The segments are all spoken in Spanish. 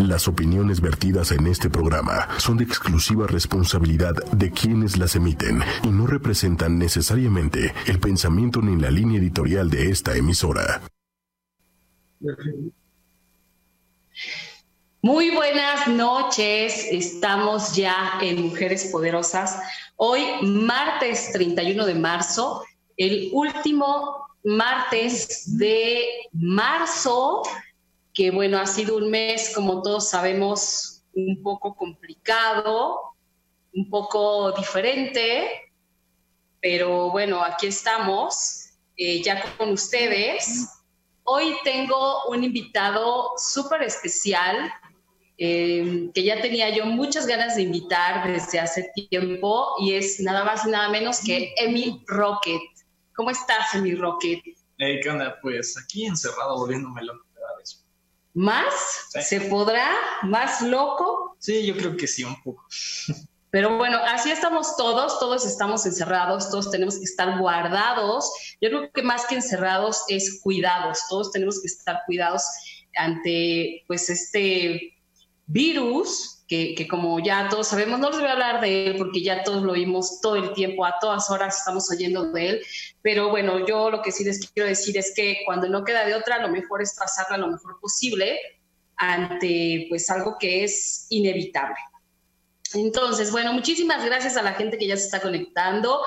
Las opiniones vertidas en este programa son de exclusiva responsabilidad de quienes las emiten y no representan necesariamente el pensamiento ni la línea editorial de esta emisora. Muy buenas noches, estamos ya en Mujeres Poderosas. Hoy, martes 31 de marzo, el último martes de marzo que bueno, ha sido un mes, como todos sabemos, un poco complicado, un poco diferente, pero bueno, aquí estamos, eh, ya con ustedes. Hoy tengo un invitado súper especial eh, que ya tenía yo muchas ganas de invitar desde hace tiempo y es nada más y nada menos que Emi Rocket. ¿Cómo estás, Emi Rocket? Hey, ¿qué onda? Pues aquí encerrado volviéndome loco ¿Más? ¿Se podrá? ¿Más loco? Sí, yo creo que sí, un poco. Pero bueno, así estamos todos, todos estamos encerrados, todos tenemos que estar guardados. Yo creo que más que encerrados es cuidados, todos tenemos que estar cuidados ante pues este virus que, como ya todos sabemos, no les voy a hablar de él porque ya todos lo vimos todo el tiempo, a todas horas estamos oyendo de él, pero bueno, yo lo que sí les quiero decir es que cuando no queda de otra, lo mejor es pasarla lo mejor posible ante pues algo que es inevitable. Entonces, bueno, muchísimas gracias a la gente que ya se está conectando.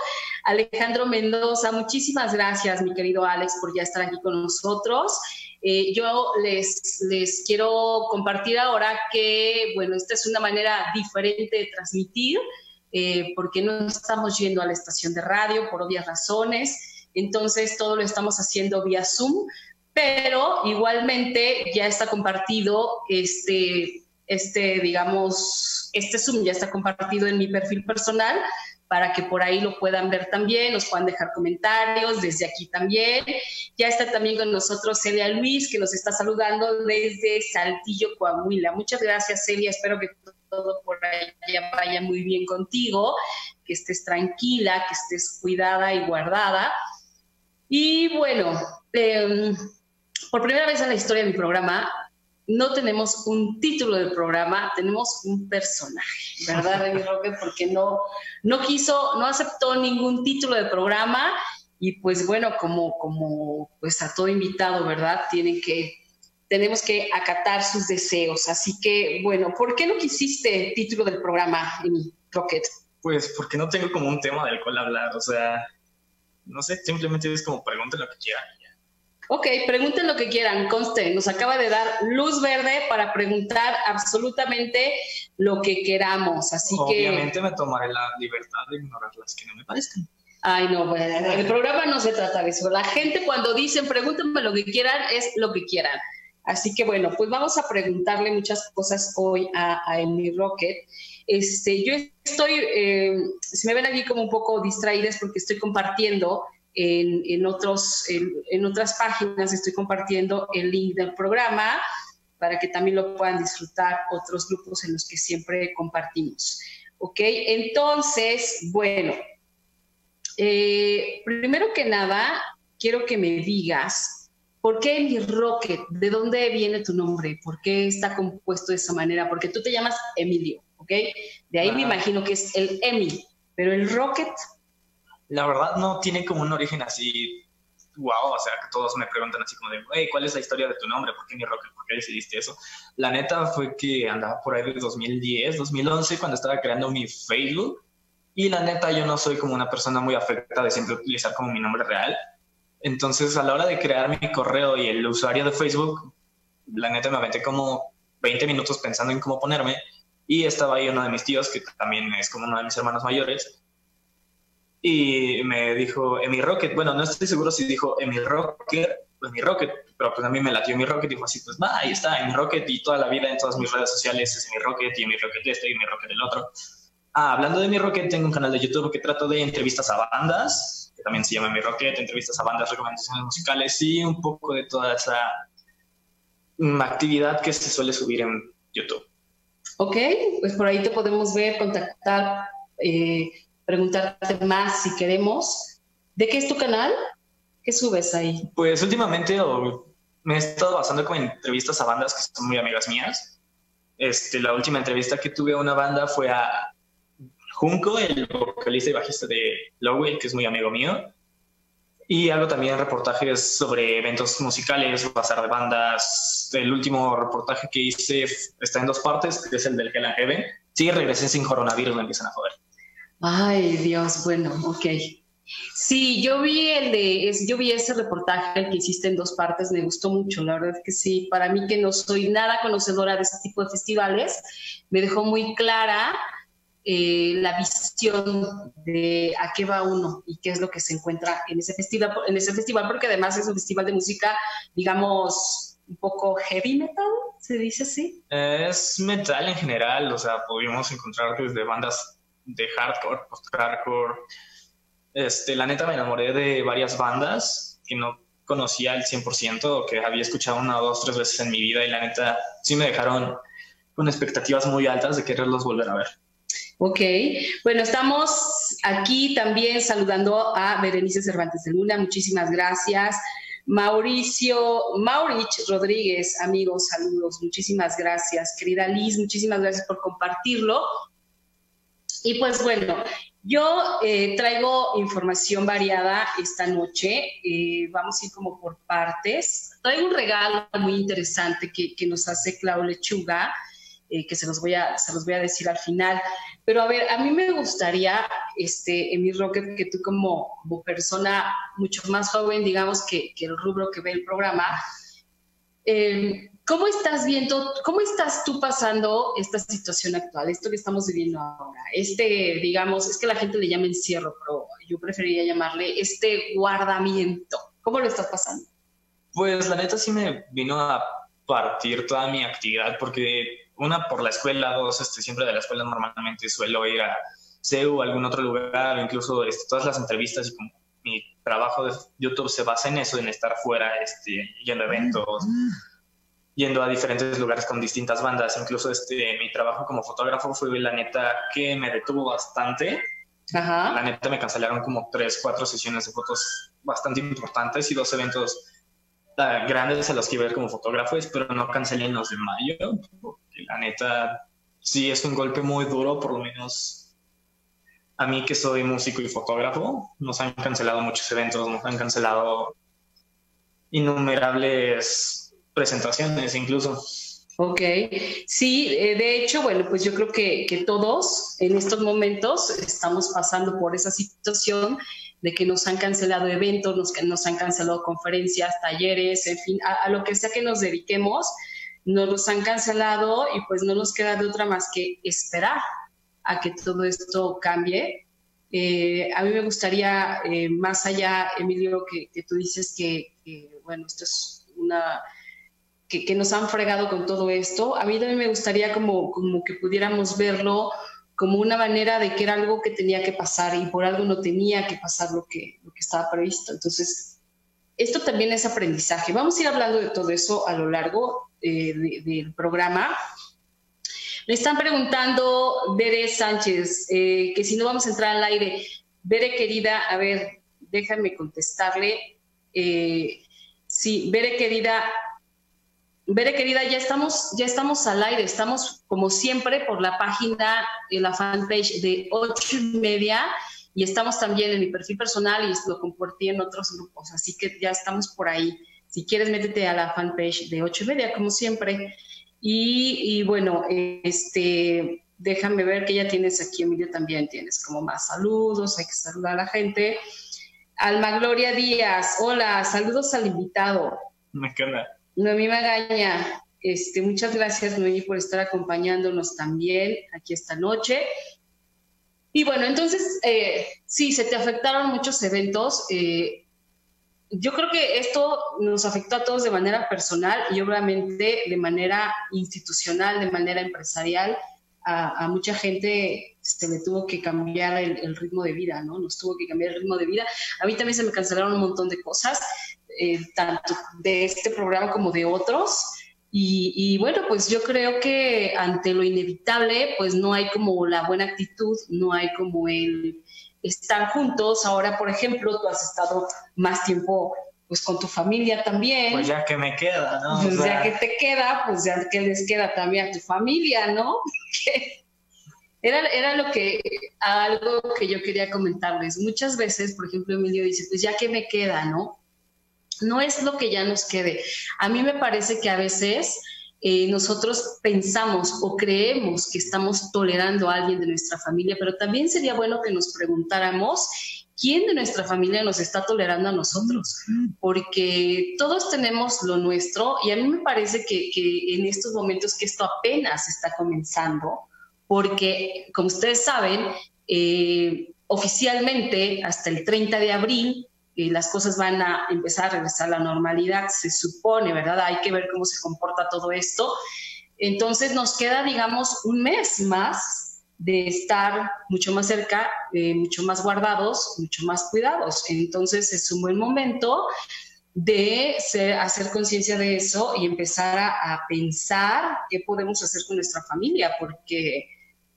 Alejandro Mendoza, muchísimas gracias, mi querido Alex, por ya estar aquí con nosotros. Eh, yo les, les quiero compartir ahora que, bueno, esta es una manera diferente de transmitir, eh, porque no estamos yendo a la estación de radio por obvias razones, entonces todo lo estamos haciendo vía Zoom, pero igualmente ya está compartido este, este, digamos, este Zoom ya está compartido en mi perfil personal para que por ahí lo puedan ver también, nos puedan dejar comentarios desde aquí también. Ya está también con nosotros Celia Luis, que nos está saludando desde Saltillo, Coahuila. Muchas gracias, Celia. Espero que todo por allá vaya muy bien contigo, que estés tranquila, que estés cuidada y guardada. Y bueno, em, por primera vez en la historia de mi programa, no tenemos un título del programa, tenemos un personaje, ¿verdad, Remy Rocket? Porque no, no quiso, no aceptó ningún título del programa y pues bueno, como, como pues a todo invitado, ¿verdad? Tienen que, tenemos que acatar sus deseos. Así que bueno, ¿por qué no quisiste el título del programa, Remy Rocket? Pues porque no tengo como un tema del cual hablar, o sea, no sé, simplemente es como pregunten lo que quieran Ok, pregunten lo que quieran, conste, nos acaba de dar luz verde para preguntar absolutamente lo que queramos, así que... Obviamente me tomaré la libertad de ignorar las que no me parezcan. Ay, no, bueno, el programa no se trata de eso. La gente cuando dicen pregúntenme lo que quieran, es lo que quieran. Así que bueno, pues vamos a preguntarle muchas cosas hoy a, a Rocket. Este, yo estoy, eh, si me ven aquí como un poco distraídas porque estoy compartiendo en, otros, en, otras páginas estoy compartiendo el link del programa para que también lo puedan disfrutar otros grupos en los que siempre compartimos. ¿Ok? Entonces, bueno, eh, primero que nada, quiero que me digas, ¿por qué mi Rocket? ¿De dónde viene tu nombre? ¿Por qué está compuesto de esa manera? Porque tú te llamas Emilio, ¿ok? De ahí me imagino que es el Emi, pero el Rocket, la verdad no tiene como un origen así, wow, o sea, que todos me preguntan así como de, hey, ¿cuál es la historia de tu nombre? ¿Por qué mi rock? ¿Por qué decidiste eso? La neta fue que andaba por ahí de 2010, 2011, cuando estaba creando mi Facebook. Y la neta, yo no soy como una persona muy afecta de siempre utilizar como mi nombre real. Entonces, a la hora de crear mi correo y el usuario de Facebook, la neta me aventé como 20 minutos pensando en cómo ponerme. Y estaba ahí uno de mis tíos, que también es como uno de mis hermanos mayores, y me dijo Emi Rocket. Bueno, no estoy seguro si dijo Emi Rocket o Emi Rocket, pero pues a mí me latió Emi Rocket y dijo así, pues va, ahí está, Emi Rocket y toda la vida en todas mis redes sociales es Emi Rocket y Emi Rocket este y Emi Rocket el otro. Ah, hablando de Mi Rocket, tengo un canal de YouTube que trato de entrevistas a bandas, que también se llama Mi Rocket, entrevistas a bandas, recomendaciones musicales y un poco de toda esa mm, actividad que se suele subir en YouTube. Ok, pues por ahí te podemos ver, contactar. Eh, preguntarte más si queremos. ¿De qué es tu canal? ¿Qué subes ahí? Pues últimamente me he estado basando como en entrevistas a bandas que son muy amigas mías. este, la última entrevista que tuve a una banda fue a Junco, el vocalista y bajista de Lowell, que es muy amigo mío. Y hago también reportajes sobre eventos musicales, pasar de bandas. El último reportaje que hice está en dos partes, que es el del Hell and Heaven. Sí, regresé sin coronavirus, me empiezan a joder. Ay, Dios, bueno, ok. Sí, yo vi el de, yo vi ese reportaje que hiciste en dos partes, me gustó mucho, la verdad que sí, para mí que no soy nada conocedora de ese tipo de festivales, me dejó muy clara eh, la visión de a qué va uno y qué es lo que se encuentra en ese festival, en ese festival, porque además es un festival de música, digamos, un poco heavy metal, se dice así. Es metal en general, o sea, pudimos encontrar desde bandas de hardcore, post-hardcore. Este, la neta me enamoré de varias bandas que no conocía al 100% o que había escuchado una dos, tres veces en mi vida y la neta sí me dejaron con expectativas muy altas de quererlos volver a ver. Ok, bueno, estamos aquí también saludando a Berenice Cervantes de Luna, muchísimas gracias. Mauricio, Maurich Rodríguez, amigos, saludos, muchísimas gracias. Querida Liz, muchísimas gracias por compartirlo. Y pues bueno, yo eh, traigo información variada esta noche. Eh, vamos a ir como por partes. Traigo un regalo muy interesante que, que nos hace Clau Lechuga, eh, que se los, voy a, se los voy a decir al final. Pero a ver, a mí me gustaría, este, Rocket, que tú como, como persona mucho más joven, digamos, que, que el rubro que ve el programa, eh, ¿Cómo estás viendo, cómo estás tú pasando esta situación actual, esto que estamos viviendo ahora? Este, digamos, es que la gente le llama encierro, pero yo preferiría llamarle este guardamiento. ¿Cómo lo estás pasando? Pues la neta sí me vino a partir toda mi actividad, porque una por la escuela, dos, este, siempre de la escuela normalmente suelo ir a CEU o algún otro lugar, incluso este, todas las entrevistas y como mi trabajo de YouTube se basa en eso, en estar fuera, este, yendo a eventos. Mm yendo a diferentes lugares con distintas bandas. Incluso este, mi trabajo como fotógrafo fue la neta que me detuvo bastante. La neta me cancelaron como tres, cuatro sesiones de fotos bastante importantes y dos eventos uh, grandes a los que iba a ver como fotógrafo, pero no cancelé los de mayo. Porque la neta sí es un golpe muy duro, por lo menos a mí que soy músico y fotógrafo. Nos han cancelado muchos eventos, nos han cancelado innumerables presentaciones incluso. Ok, sí, eh, de hecho, bueno, pues yo creo que, que, todos en estos momentos estamos pasando por esa situación de que nos han cancelado eventos, nos, nos han cancelado conferencias, talleres, en fin, a, lo que sea que nos dediquemos, nos los han cancelado y pues no nos queda de otra más que esperar a que todo esto cambie. Eh, a mí me gustaría, eh, más allá, Emilio, que, tú dices que, bueno, esto es una que, nos han fregado con todo esto. A mí también me gustaría como, como que pudiéramos verlo como una manera de que era algo que tenía que pasar y por algo no tenía que pasar lo que, lo que estaba previsto. Entonces, esto también es aprendizaje. Vamos a ir hablando de todo eso a lo largo eh, del programa. Me están preguntando Bere Sánchez, eh, que si no vamos a entrar al aire. Bere, querida, a ver, déjame contestarle. Eh, sí, Bere, querida, Bere, querida, ya estamos, ya estamos al aire, estamos como siempre por la página, la fanpage de ocho y media y estamos también en mi perfil personal y lo compartí en otros grupos, así que ya estamos por ahí. Si quieres, métete a la fanpage de ocho y media, como siempre. Y, bueno, este, déjame ver que ya tienes aquí, Emilio, también tienes como más saludos, hay que saludar a la gente. Alma Gloria Díaz, hola, saludos al invitado. Me queda. Noemí Magaña, este, muchas gracias Noemí por estar acompañándonos también aquí esta noche. Y bueno, entonces, eh, sí, se te afectaron muchos eventos. Eh, yo creo que esto nos afectó a todos de manera personal y obviamente de manera institucional, de manera empresarial. A, mucha gente se le tuvo que cambiar el, el, ritmo de vida, ¿no? Nos tuvo que cambiar el ritmo de vida. A mí también se me cancelaron un montón de cosas eh, tanto de este programa como de otros. Y, bueno, pues yo creo que ante lo inevitable, pues no hay como la buena actitud, no hay como el estar juntos. Ahora, por ejemplo, tú has estado más tiempo pues con tu familia también. Pues ya que me queda, ¿no? Pues ya que te queda, pues ya que les queda también a tu familia, ¿no? era, era lo que, algo que yo quería comentarles. Muchas veces, por ejemplo, Emilio dice, pues ya que me queda, ¿no? No es lo que ya nos quede. A mí me parece que a veces eh, nosotros pensamos o creemos que estamos tolerando a alguien de nuestra familia, pero también sería bueno que nos preguntáramos ¿quién de nuestra familia nos está tolerando a nosotros? Porque todos tenemos lo nuestro y a mí me parece que, en estos momentos que esto apenas está comenzando, porque como ustedes saben, eh, oficialmente hasta el 30 de abril eh, las cosas van a empezar a regresar a la normalidad, se supone, ¿verdad? Hay que ver cómo se comporta todo esto. Entonces nos queda, digamos, un mes más de estar mucho más cerca, eh, mucho más guardados, mucho más cuidados. Entonces es un buen momento de hacer conciencia de eso y empezar a, pensar qué podemos hacer con nuestra familia, porque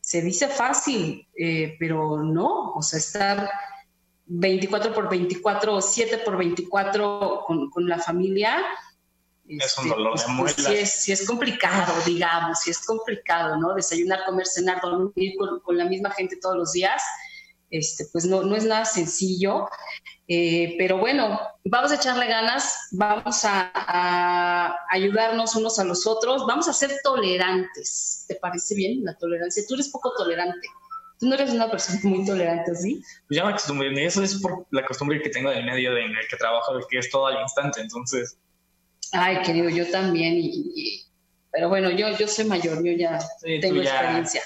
se dice fácil, eh, pero no, o sea, estar 24 por 24 o 7 por 24 con, con la familia es un este, dolor de pues, pues, sí, es, complicado, digamos, sí es complicado, ¿no? Desayunar, comer, cenar, dormir con, la misma gente todos los días, este, pues no, no es nada sencillo. Eh, pero bueno, vamos a echarle ganas, vamos a, a, ayudarnos unos a los otros, vamos a ser tolerantes. ¿Te parece bien la tolerancia? Tú eres poco tolerante. Tú no eres una persona muy tolerante, ¿sí? Pues ya me acostumbré. Eso es por la costumbre que tengo del medio en el que trabajo, de que es todo al instante. Entonces, Ay, querido, yo también. Y, pero bueno, yo, yo soy mayor, yo ya tengo experiencia.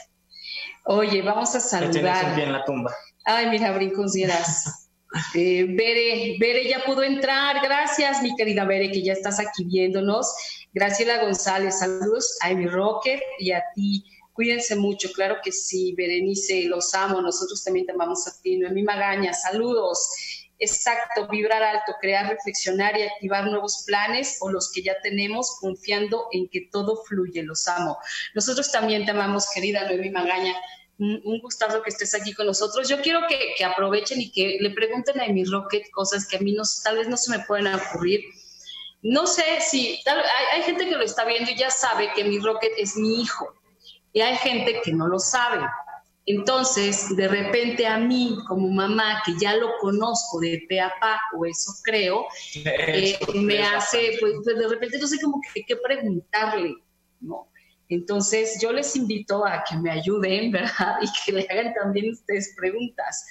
Oye, vamos a saludar. bien la tumba. Ay, mira, brincos dieras. eh, Bere, Bere ya pudo entrar. Gracias, mi querida Bere, que ya estás aquí viéndonos. Graciela González, saludos a mi Rocket y a ti. Cuídense mucho, claro que sí, Berenice, los amo, nosotros también te amamos a ti. Noemí Magaña, saludos. Exacto, vibrar alto, crear, reflexionar y activar nuevos planes o los que ya tenemos, confiando en que todo fluye. Los amo. Nosotros también te amamos, querida Noemi Magaña. Un gustazo que estés aquí con nosotros. Yo quiero que, aprovechen y que le pregunten a mi Rocket cosas que a mí no, tal vez no se me pueden ocurrir. No sé si hay, hay gente que lo está viendo y ya sabe que mi Rocket es mi hijo. Y hay gente que no lo sabe. Entonces, de repente a mí, como mamá, que ya lo conozco de pe a pa, o eso creo, eh, me hace, pues, pues, de repente no sé cómo que qué preguntarle, ¿no? Entonces, yo les invito a que me ayuden, ¿verdad? Y que le hagan también ustedes preguntas.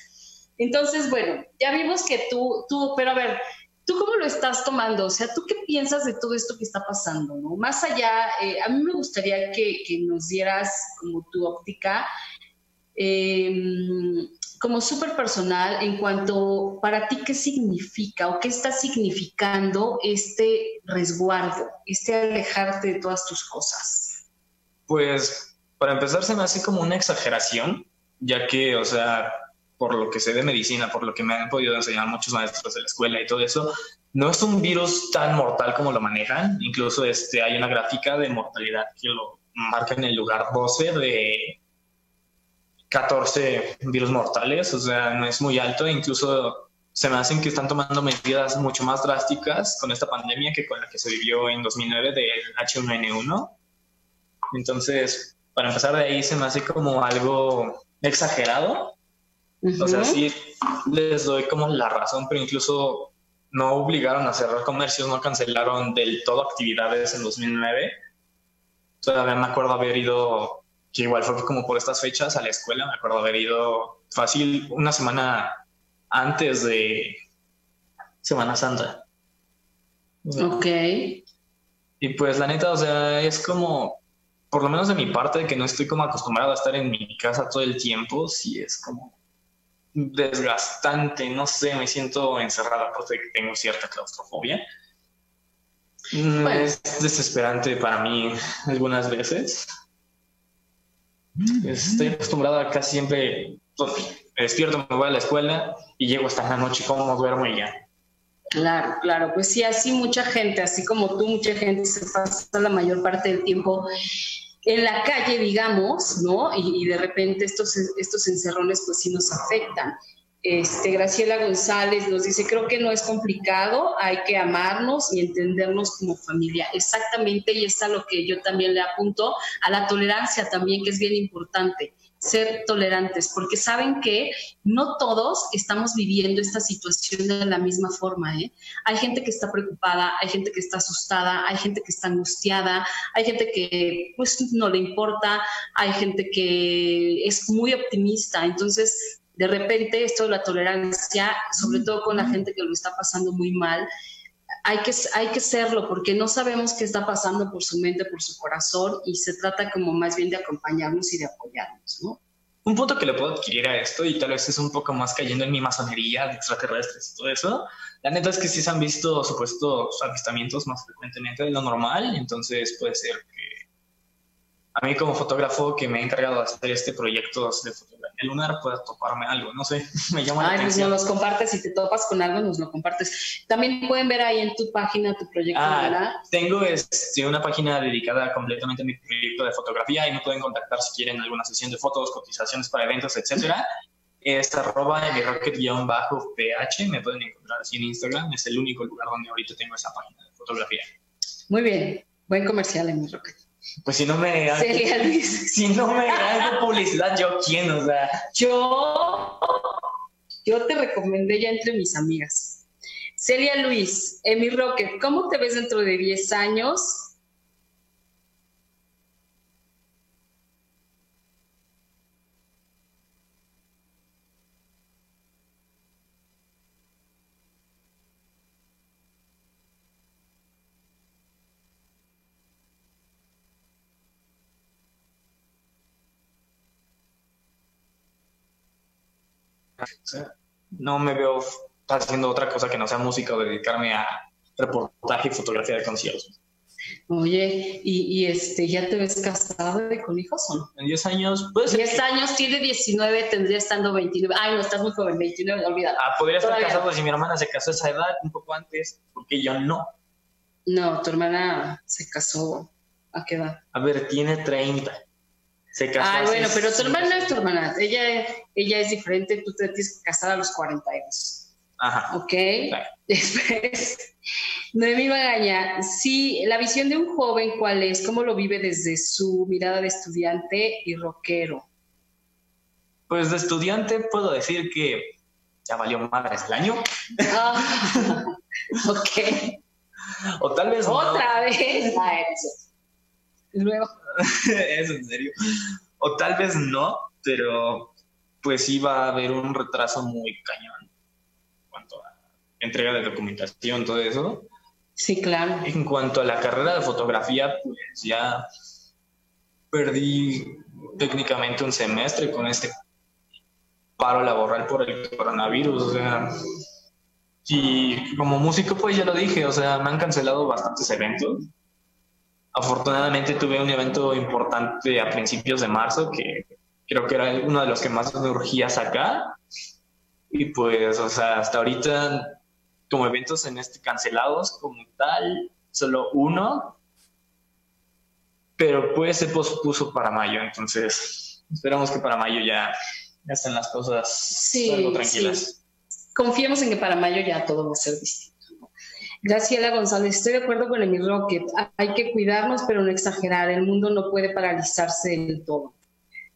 Entonces, bueno, ya vimos que tú, tú, pero a ver, ¿tú cómo lo estás tomando? O sea, ¿tú qué piensas de todo esto que está pasando, no? Más allá, eh, a mí me gustaría que, nos dieras como tu óptica Em, como súper personal en cuanto para ti qué significa o qué está significando este resguardo, este alejarte de todas tus cosas. Pues para empezar se me hace como una exageración, ya que, o sea, por lo que sé de medicina, por lo que me han podido enseñar muchos maestros de la escuela y todo eso, no es un virus tan mortal como lo manejan. Incluso este, hay una gráfica de mortalidad que lo marca en el lugar 12 de 14 virus mortales, o sea, no es muy alto, incluso se me hacen que están tomando medidas mucho más drásticas con esta pandemia que con la que se vivió en 2009 del H1N1. Entonces, para empezar de ahí, se me hace como algo exagerado. O sea, sí les doy como la razón, pero incluso no obligaron a cerrar comercios, no cancelaron del todo actividades en 2009. Todavía me acuerdo haber ido que igual fue como por estas fechas a la escuela, me acuerdo haber ido fácil una semana antes de Semana Santa. Ok. Y pues la neta, o sea, es como, por lo menos de mi parte, que no estoy como acostumbrado a estar en mi casa todo el tiempo, sí es como desgastante, no sé, me siento encerrada porque tengo cierta claustrofobia. Es desesperante para mí algunas veces. Estoy acostumbrado a casi siempre, pues, me despierto, me voy a la escuela y llego hasta la noche, como duermo y ya. Claro, claro, pues sí, así mucha gente, así como tú, mucha gente se pasa la mayor parte del tiempo en la calle, digamos, ¿no? Y, de repente estos, estos encerrones pues sí nos afectan. Este, Graciela González nos dice, creo que no es complicado, hay que amarnos y entendernos como familia. Exactamente, y es a lo que yo también le apunto, a la tolerancia también, que es bien importante ser tolerantes, porque saben que no todos estamos viviendo esta situación de la misma forma. ¿eh? Hay gente que está preocupada, hay gente que está asustada, hay gente que está angustiada, hay gente que pues no le importa, hay gente que es muy optimista. Entonces, de repente, esto de la tolerancia, sobre todo con la gente que lo está pasando muy mal, hay que, hay que serlo porque no sabemos qué está pasando por su mente, por su corazón y se trata como más bien de acompañarnos y de apoyarnos, ¿no? Un punto que le puedo adquirir a esto, y tal vez es un poco más cayendo en mi masonería de extraterrestres y todo eso, la neta es que sí se han visto supuestos avistamientos más frecuentemente de lo normal, entonces puede ser que a mí como fotógrafo que me he encargado de hacer este proyecto de fotografía lunar pueda toparme algo, no sé, me llama la Ay, pues atención. nos los compartes, si te topas con algo, nos lo compartes. También pueden ver ahí en tu página tu proyecto, ¿verdad? Ah, tengo este, una página dedicada completamente a mi proyecto de fotografía y me pueden contactar si quieren alguna sesión de fotos, cotizaciones para eventos, etcétera. Es arroba mi rocket-ph, me pueden encontrar así en Instagram, es el único lugar donde ahorita tengo esa página de fotografía. Muy bien, buen comercial en mi rocket. Pues si no me Celia Luis. si no me hago publicidad, yo quién, o sea, Yo, yo te recomendé ya entre mis amigas. Celia Luis, Emi Rocket, ¿cómo te ves dentro de 10 años? No me veo haciendo otra cosa que no sea música o dedicarme a reportaje y fotografía de conciertos. Oye, ¿y, y este, ya te ves casado y con hijos o no? En 10 años, puede ser 10 que- años, tiene 19, tendría estando 29. Ay, no, estás muy joven, 29, olvídalo. Ah, podría estar Todavía casado si mi hermana se casó a esa edad un poco antes, porque yo no. No, tu hermana se casó. ¿A qué edad? A ver, tiene 30. Se casó Ay, bueno, pero tu hermana es tu hermana. Ella, ella es diferente, tú te tienes que casar a los 42. Ajá. ¿Ok? Claro. Después, Noemí Magaña, sí, la visión de un joven, ¿cuál es? ¿Cómo lo vive desde su mirada de estudiante y rockero? Pues de estudiante puedo decir que ya valió madres el año. Ah, ok. O tal vez no. Otra vez. Luego. es en serio. O tal vez no, pero pues sí va a haber un retraso muy cañón en cuanto a entrega de documentación, todo eso. Sí, claro. En cuanto a la carrera de fotografía, pues ya perdí técnicamente un semestre con este paro laboral por el coronavirus. O sea, y como músico, pues ya lo dije, o sea, me han cancelado bastantes eventos. Afortunadamente tuve un evento importante a principios de marzo que creo que era uno de los que más me urgía sacar. Y pues, o sea, hasta ahorita, como eventos en este cancelados como tal, solo uno. Pero pues se pospuso para mayo, entonces esperamos que para mayo ya, ya estén las cosas Sí, algo tranquilas. sí. Confiemos en que para mayo ya todo va a ser distinto. Graciela González, estoy de acuerdo con el Rocket. Hay que cuidarnos, pero no exagerar. El mundo no puede paralizarse del todo.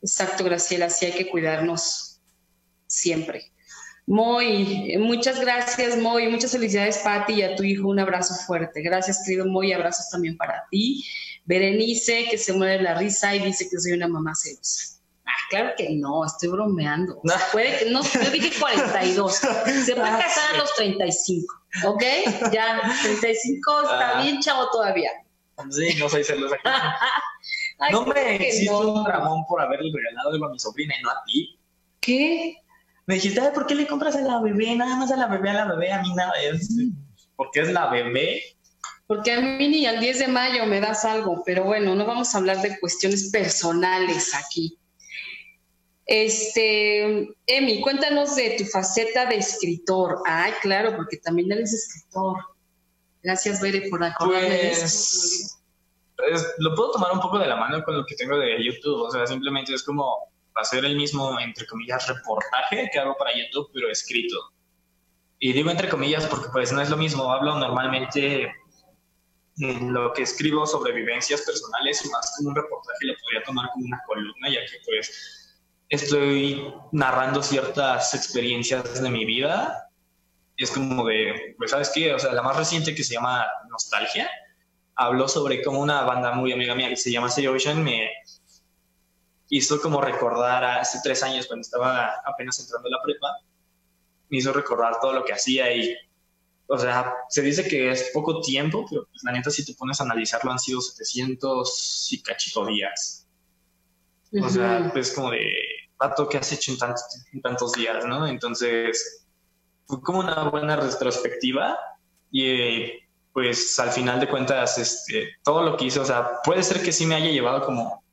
Exacto, Graciela, sí hay que cuidarnos siempre. Moy, eh, muchas gracias, Moy. Muchas felicidades, Pati, y a tu hijo. Un abrazo fuerte. Gracias, querido Moy. Abrazos también para ti. Berenice, que se muere la risa y dice que soy una mamá celosa. Ah, claro que no, estoy bromeando. O sea, puede que, no, yo dije 42. Se puede Ah, casar a los 35, ¿ok? Ya, 35 está Ah. bien chavo todavía. Sí, no soy celosa. Ay, no me no. un Ramón por haberle regalado algo a mi sobrina y no a ti. ¿Qué? Me dijiste, "Ay, ¿por qué le compras a la bebé? Nada más a la bebé, a la bebé, a mí nada. Es porque es la bebé. Porque a mí ni al 10 de mayo me das algo, pero bueno, no vamos a hablar de cuestiones personales aquí. Este, Emi, cuéntanos de tu faceta de escritor. Ay, claro, porque también eres escritor. Gracias, Bere, por acordarme. Pues es- lo puedo tomar un poco de la mano con lo que tengo de YouTube. O sea, simplemente es como hacer el mismo, entre comillas, reportaje que hago para YouTube, pero escrito. Y digo entre comillas porque pues no es lo mismo, hablo normalmente en lo que escribo sobre vivencias personales y más como un reportaje lo podría tomar como una columna, ya que pues estoy narrando ciertas experiencias de mi vida. Y es como de, pues sabes qué, o sea, la más reciente que se llama Nostalgia, habló sobre cómo una banda muy amiga mía que se llama Say Ocean me hizo como recordar hace tres años cuando estaba apenas entrando a la prepa, me hizo recordar todo lo que hacía y, o sea, se dice que es poco tiempo, pero pues, la neta si te pones a analizarlo han sido 700 y cachito días. O sea, pues como de, pato, ¿qué has hecho en tantos, en tantos días, no? Entonces, fue como una buena retrospectiva y pues al final de cuentas, este, todo lo que hice, o sea, puede ser que sí me haya llevado como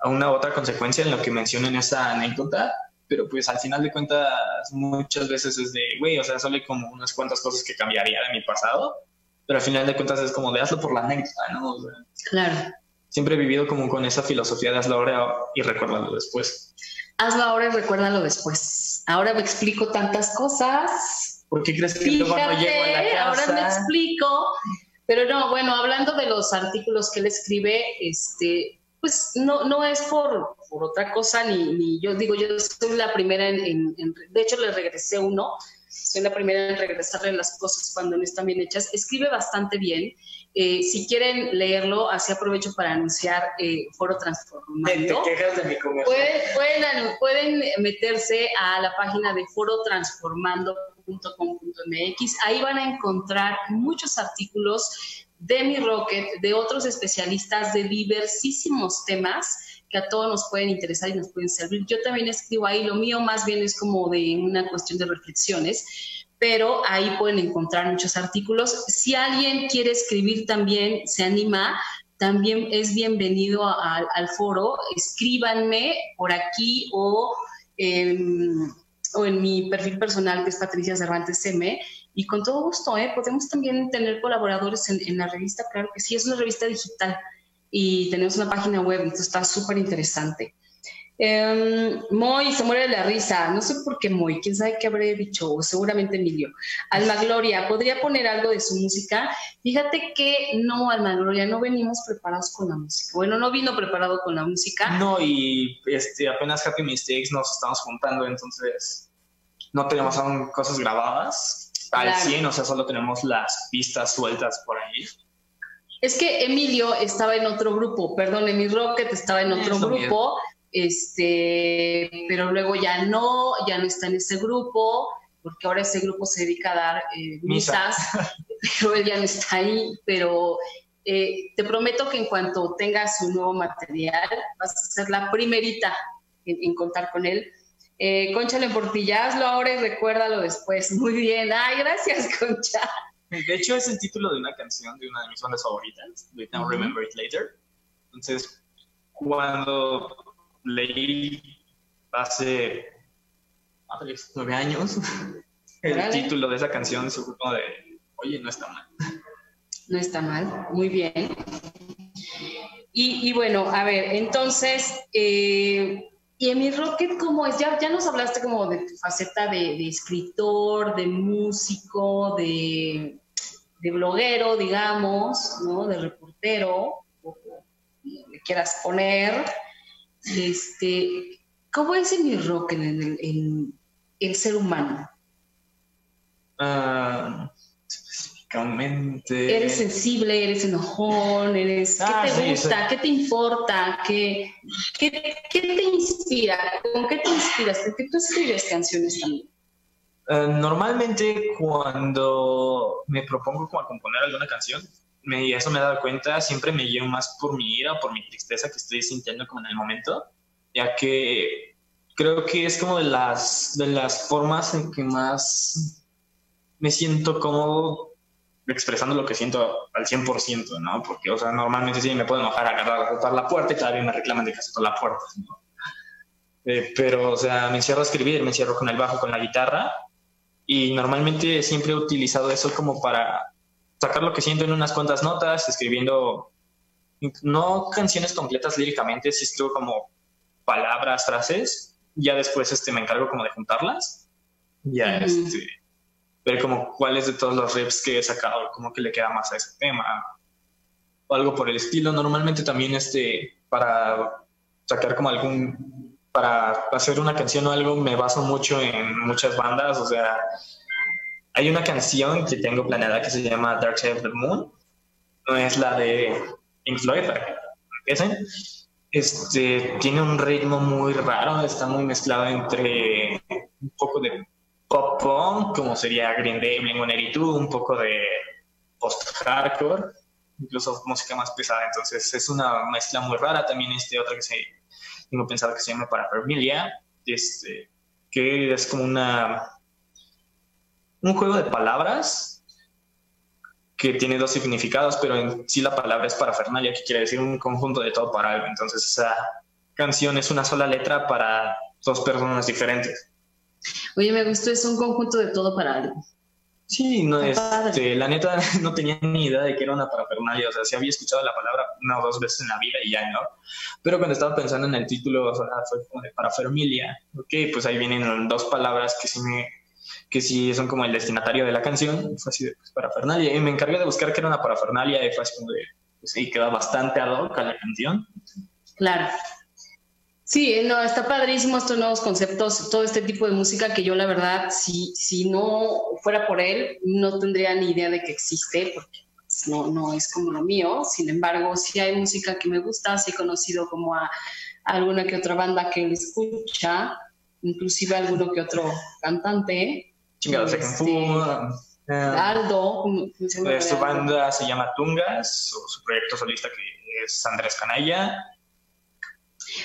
a una otra consecuencia en lo que menciono en esa anécdota, pero pues al final de cuentas muchas veces es de, güey, o sea, solo hay como unas cuantas cosas que cambiaría de mi pasado, pero al final de cuentas es como de hazlo por la anécdota, ¿no? claro. Siempre he vivido como con esa filosofía de hazlo ahora y recuérdalo después. Hazlo ahora y recuérdalo después. Ahora me explico tantas cosas. ¿Por qué crees que llego a la casa? Ahora me explico. Pero no, bueno, hablando de los artículos que él escribe, este, pues no, no es por, por otra cosa, ni, ni, yo digo, yo soy la primera en, de hecho le regresé uno, soy la primera en regresarle las cosas cuando no están bien hechas. Escribe bastante bien. Eh, si quieren leerlo, así aprovecho para anunciar eh, Foro Transformando. ¿Te quejas de mi pueden, pueden, pueden meterse a la página de forotransformando.com.mx. Ahí van a encontrar muchos artículos de mi Rocket, de otros especialistas de diversísimos temas que a todos nos pueden interesar y nos pueden servir. Yo también escribo ahí, lo mío más bien es como de una cuestión de reflexiones, pero ahí pueden encontrar muchos artículos. Si alguien quiere escribir también, se anima, también es bienvenido al foro. Escríbanme por aquí o, o en mi perfil personal que es Patricia Cervantes M y con todo gusto, ¿eh? podemos también tener colaboradores en, la revista, claro que sí, es una revista digital y tenemos una página web, entonces está súper interesante. Eh, Moy se muere de la risa, no sé por qué Moy, quién sabe qué habré dicho, seguramente Emilio. Alma Gloria, ¿podría poner algo de su música? Fíjate que no, Alma Gloria, no venimos preparados con la música. Bueno, no vino preparado con la música. No, y este, apenas Happy Mistakes nos estamos juntando, entonces no tenemos aún cosas grabadas al 100, o sea, solo tenemos las pistas sueltas por ahí. Es que Emilio estaba en otro grupo, perdón, mi Rocket estaba en otro grupo, este, pero luego ya no, ya no está en ese grupo, porque ahora ese grupo se dedica a dar eh, misas, pero él ya no está ahí, pero eh, te prometo que en cuanto tengas un nuevo material, vas a ser la primerita en contar con él eh, Concha Le Portillazlo ahora y recuérdalo después. Muy bien. Ay, gracias, Concha. De hecho, es el título de una canción de una de mis bandas favoritas, We Now Remember It Later. Entonces, cuando leí hace nueve años el título de esa canción, se fue como de, oye, no está mal. No está mal, muy bien. Y, y bueno, a ver, entonces, eh, y en mi Rocket, ¿cómo es? Ya, ya nos hablaste como de tu faceta de, escritor, de músico, de, bloguero, digamos, ¿no? De reportero, o le quieras poner. Este, ¿Cómo es en mi Rocket, en el, ser humano? Ah, Eres sensible, eres enojón, eres... ¿Qué ah, te gusta? ¿Qué te importa? ¿Qué, qué, te inspira? ¿Con qué te inspiras? ¿Por qué tú escribes canciones también? Eh, normalmente cuando me propongo como a componer alguna canción, me, eso me he dado cuenta, siempre me llevo más por mi ira por mi tristeza que estoy sintiendo como en el momento, ya que creo que es como de las, de las formas en que más me siento cómodo expresando lo que siento al 100%, ¿no? Porque, o sea, normalmente sí me puedo enojar, agarrar, rotar la puerta y todavía me reclaman de que toda la puerta, ¿no? Eh, pero, o sea, me encierro a escribir, me encierro con el bajo, con la guitarra y normalmente siempre he utilizado eso como para sacar lo que siento en unas cuantas notas, escribiendo no canciones completas líricamente, sí escribo como palabras, frases, ya después este, me encargo como de juntarlas, ya este, ver como cuáles de todos los riffs que he sacado, como que le queda más a ese tema, o algo por el estilo. Normalmente también este, para sacar como algún, para hacer una canción o algo, me baso mucho en muchas bandas, o sea, hay una canción que tengo planeada que se llama Dark Side of the Moon, no es la de Pink Floyd, para que Este, tiene un ritmo muy raro, está muy mezclado entre un poco de pop punk, como sería Green Day, Blink-182, un poco de post-hardcore, incluso música más pesada. Entonces es una mezcla muy rara. También este otro que se, tengo pensado que se llama Para Familia, este, que es como una un juego de palabras que tiene dos significados, pero en sí la palabra es parafernalia, que quiere decir un conjunto de todo para algo. Entonces esa canción es una sola letra para dos personas diferentes. Oye, me gustó, es un conjunto de todo para algo. Sí, no es, este, la neta no tenía ni idea de que era una parafernalia, o sea, sí había escuchado la palabra una o dos veces en la vida y ya no, pero cuando estaba pensando en el título, o sea, fue como de parafernalia, ok, pues ahí vienen dos palabras que sí me, que sí son como el destinatario de la canción, fue así de pues, parafernalia, y me encargué de buscar qué era una parafernalia y fue así como de, pues sí, queda bastante ad la canción. Claro. Sí, no, está padrísimo estos nuevos conceptos, todo este tipo de música que yo la verdad, si, si no fuera por él, no tendría ni idea de que existe, porque pues, no, no es como lo mío. Sin embargo, sí hay música que me gusta, sí he conocido como a, alguna que otra banda que él escucha, inclusive alguno que otro cantante. Chingado, este, eh, Aldo. su banda se llama Tungas, o su proyecto solista que es Andrés Canalla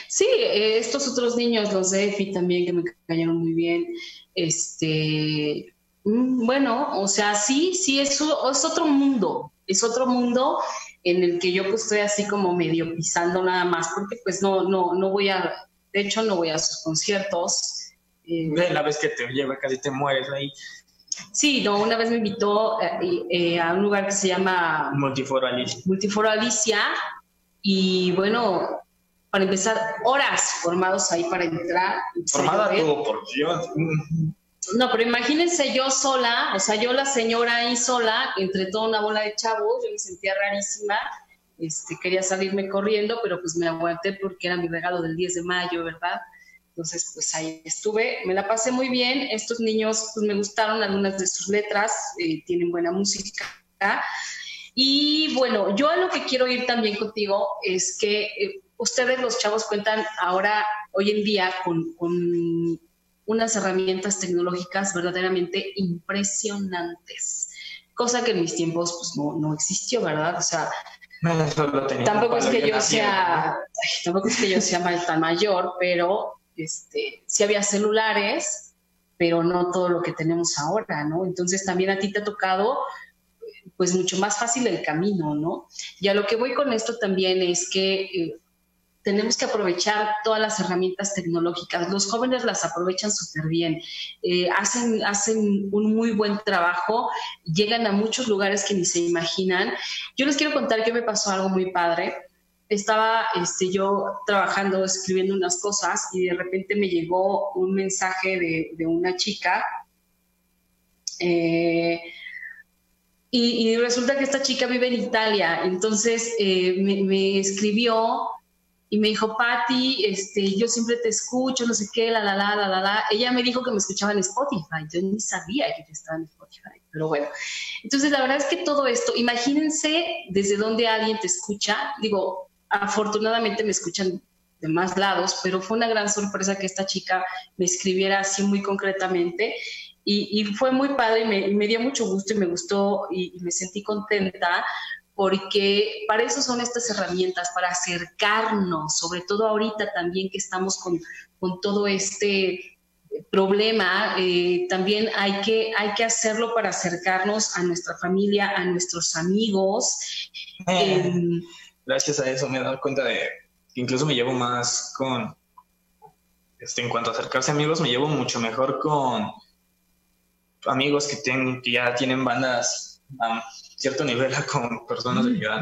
Sí, estos otros niños, los de EFI también, que me cayeron muy bien. Este, mm, bueno, o sea, sí, sí, es, es otro mundo, es otro mundo en el que yo pues estoy así como medio pisando nada más, porque pues no, no, no voy a, de hecho no voy a sus conciertos. Eh, la vez que te lleva casi te mueres ahí. Sí, no, una vez me invitó eh, a un lugar que se llama Multiforo Alicia. Multiforo Alicia y bueno, para empezar, horas formados ahí para entrar. Formada todo por Dios. No, pero imagínense yo sola, o sea, yo la señora ahí sola, entre toda una bola de chavos, yo me sentía rarísima, este, quería salirme corriendo, pero pues me aguanté porque era mi regalo del 10 de mayo, ¿verdad? Entonces, pues ahí estuve, me la pasé muy bien, estos niños pues me gustaron algunas de sus letras, eh, tienen buena música. Y bueno, yo a lo que quiero ir también contigo es que... Eh, ustedes los chavos cuentan ahora, hoy en día, con, unas herramientas tecnológicas verdaderamente impresionantes, cosa que en mis tiempos pues, no, existió, ¿verdad? O sea, tampoco es que yo sea, tampoco es que yo sea tan mayor, pero este, sí había celulares, pero no todo lo que tenemos ahora, ¿no? Entonces también a ti te ha tocado pues mucho más fácil el camino, ¿no? Y a lo que voy con esto también es que eh, tenemos que aprovechar todas las herramientas tecnológicas. Los jóvenes las aprovechan súper bien, eh, hacen, hacen un muy buen trabajo, llegan a muchos lugares que ni se imaginan. Yo les quiero contar que me pasó algo muy padre. Estaba este, yo trabajando, escribiendo unas cosas y de repente me llegó un mensaje de, una chica. Eh, y, resulta que esta chica vive en Italia, entonces eh, me, escribió y me dijo, Patti, este, yo siempre te escucho, no sé qué, la, la, la, la, la, la. Ella me dijo que me escuchaba en Spotify, yo ni sabía que estaba en Spotify, pero bueno. Entonces, la verdad es que todo esto, imagínense desde dónde alguien te escucha, digo, afortunadamente me escuchan de más lados, pero fue una gran sorpresa que esta chica me escribiera así muy concretamente y, y fue muy padre y me, me, dio mucho gusto y me gustó y, y me sentí contenta porque para eso son estas herramientas, para acercarnos, sobre todo ahorita también que estamos con, con todo este problema, eh, también hay que, hay que hacerlo para acercarnos a nuestra familia, a nuestros amigos. Eh, em, gracias a eso me he dado cuenta de que incluso me llevo más con, este, en cuanto a acercarse a amigos, me llevo mucho mejor con amigos que, que ya tienen bandas cierto nivel con personas de O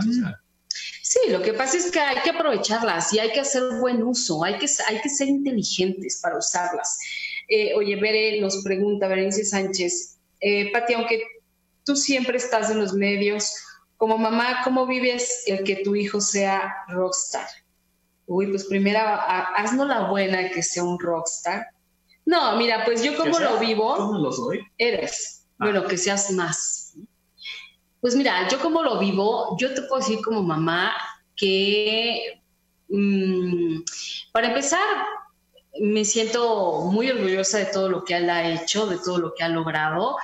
Sí, lo que pasa es que hay que aprovecharlas y hay que hacer buen uso, hay que, hay que ser inteligentes para usarlas. Eh, oye, Bere nos pregunta, Berenice Sánchez, eh, Pati, aunque tú siempre estás en los medios, como mamá, ¿cómo vives el que tu hijo sea rockstar? Uy, pues primero, haznos la buena que sea un rockstar. No, mira, pues yo como lo vivo. ¿Cómo lo soy? Eres. Ah. Bueno, que seas más. Pues mira, yo como lo vivo, yo te puedo decir como mamá que, mm, para empezar, me siento muy orgullosa de todo lo que él ha hecho, de todo lo que ha logrado.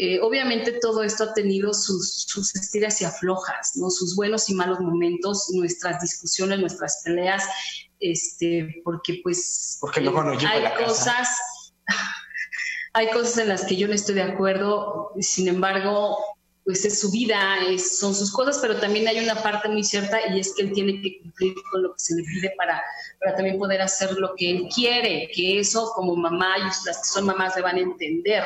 Eh, obviamente todo esto ha tenido sus, sus estiras y aflojas, ¿no? sus buenos y malos momentos, nuestras discusiones, nuestras peleas, este, porque pues porque luego no hay cosas, hay cosas en las que yo no estoy de acuerdo, sin embargo, pues es su vida, son sus cosas, pero también hay una parte muy cierta y es que él tiene que cumplir con lo que se le pide para, para también poder hacer lo que él quiere, que eso como mamá y las que son mamás le van a entender.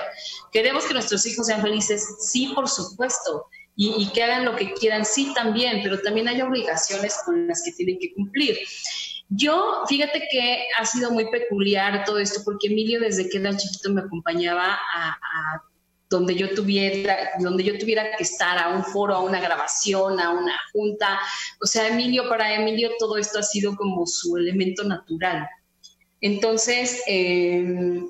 Queremos que nuestros hijos sean felices, sí, por supuesto, y, y que hagan lo que quieran, sí, también, pero también hay obligaciones con las que tienen que cumplir. Yo, fíjate que ha sido muy peculiar todo esto, porque Emilio desde que era chiquito me acompañaba a donde yo tuviera, donde yo tuviera que estar a un foro, a una grabación, a una junta. O sea, Emilio, para Emilio todo esto ha sido como su elemento natural. Entonces, em,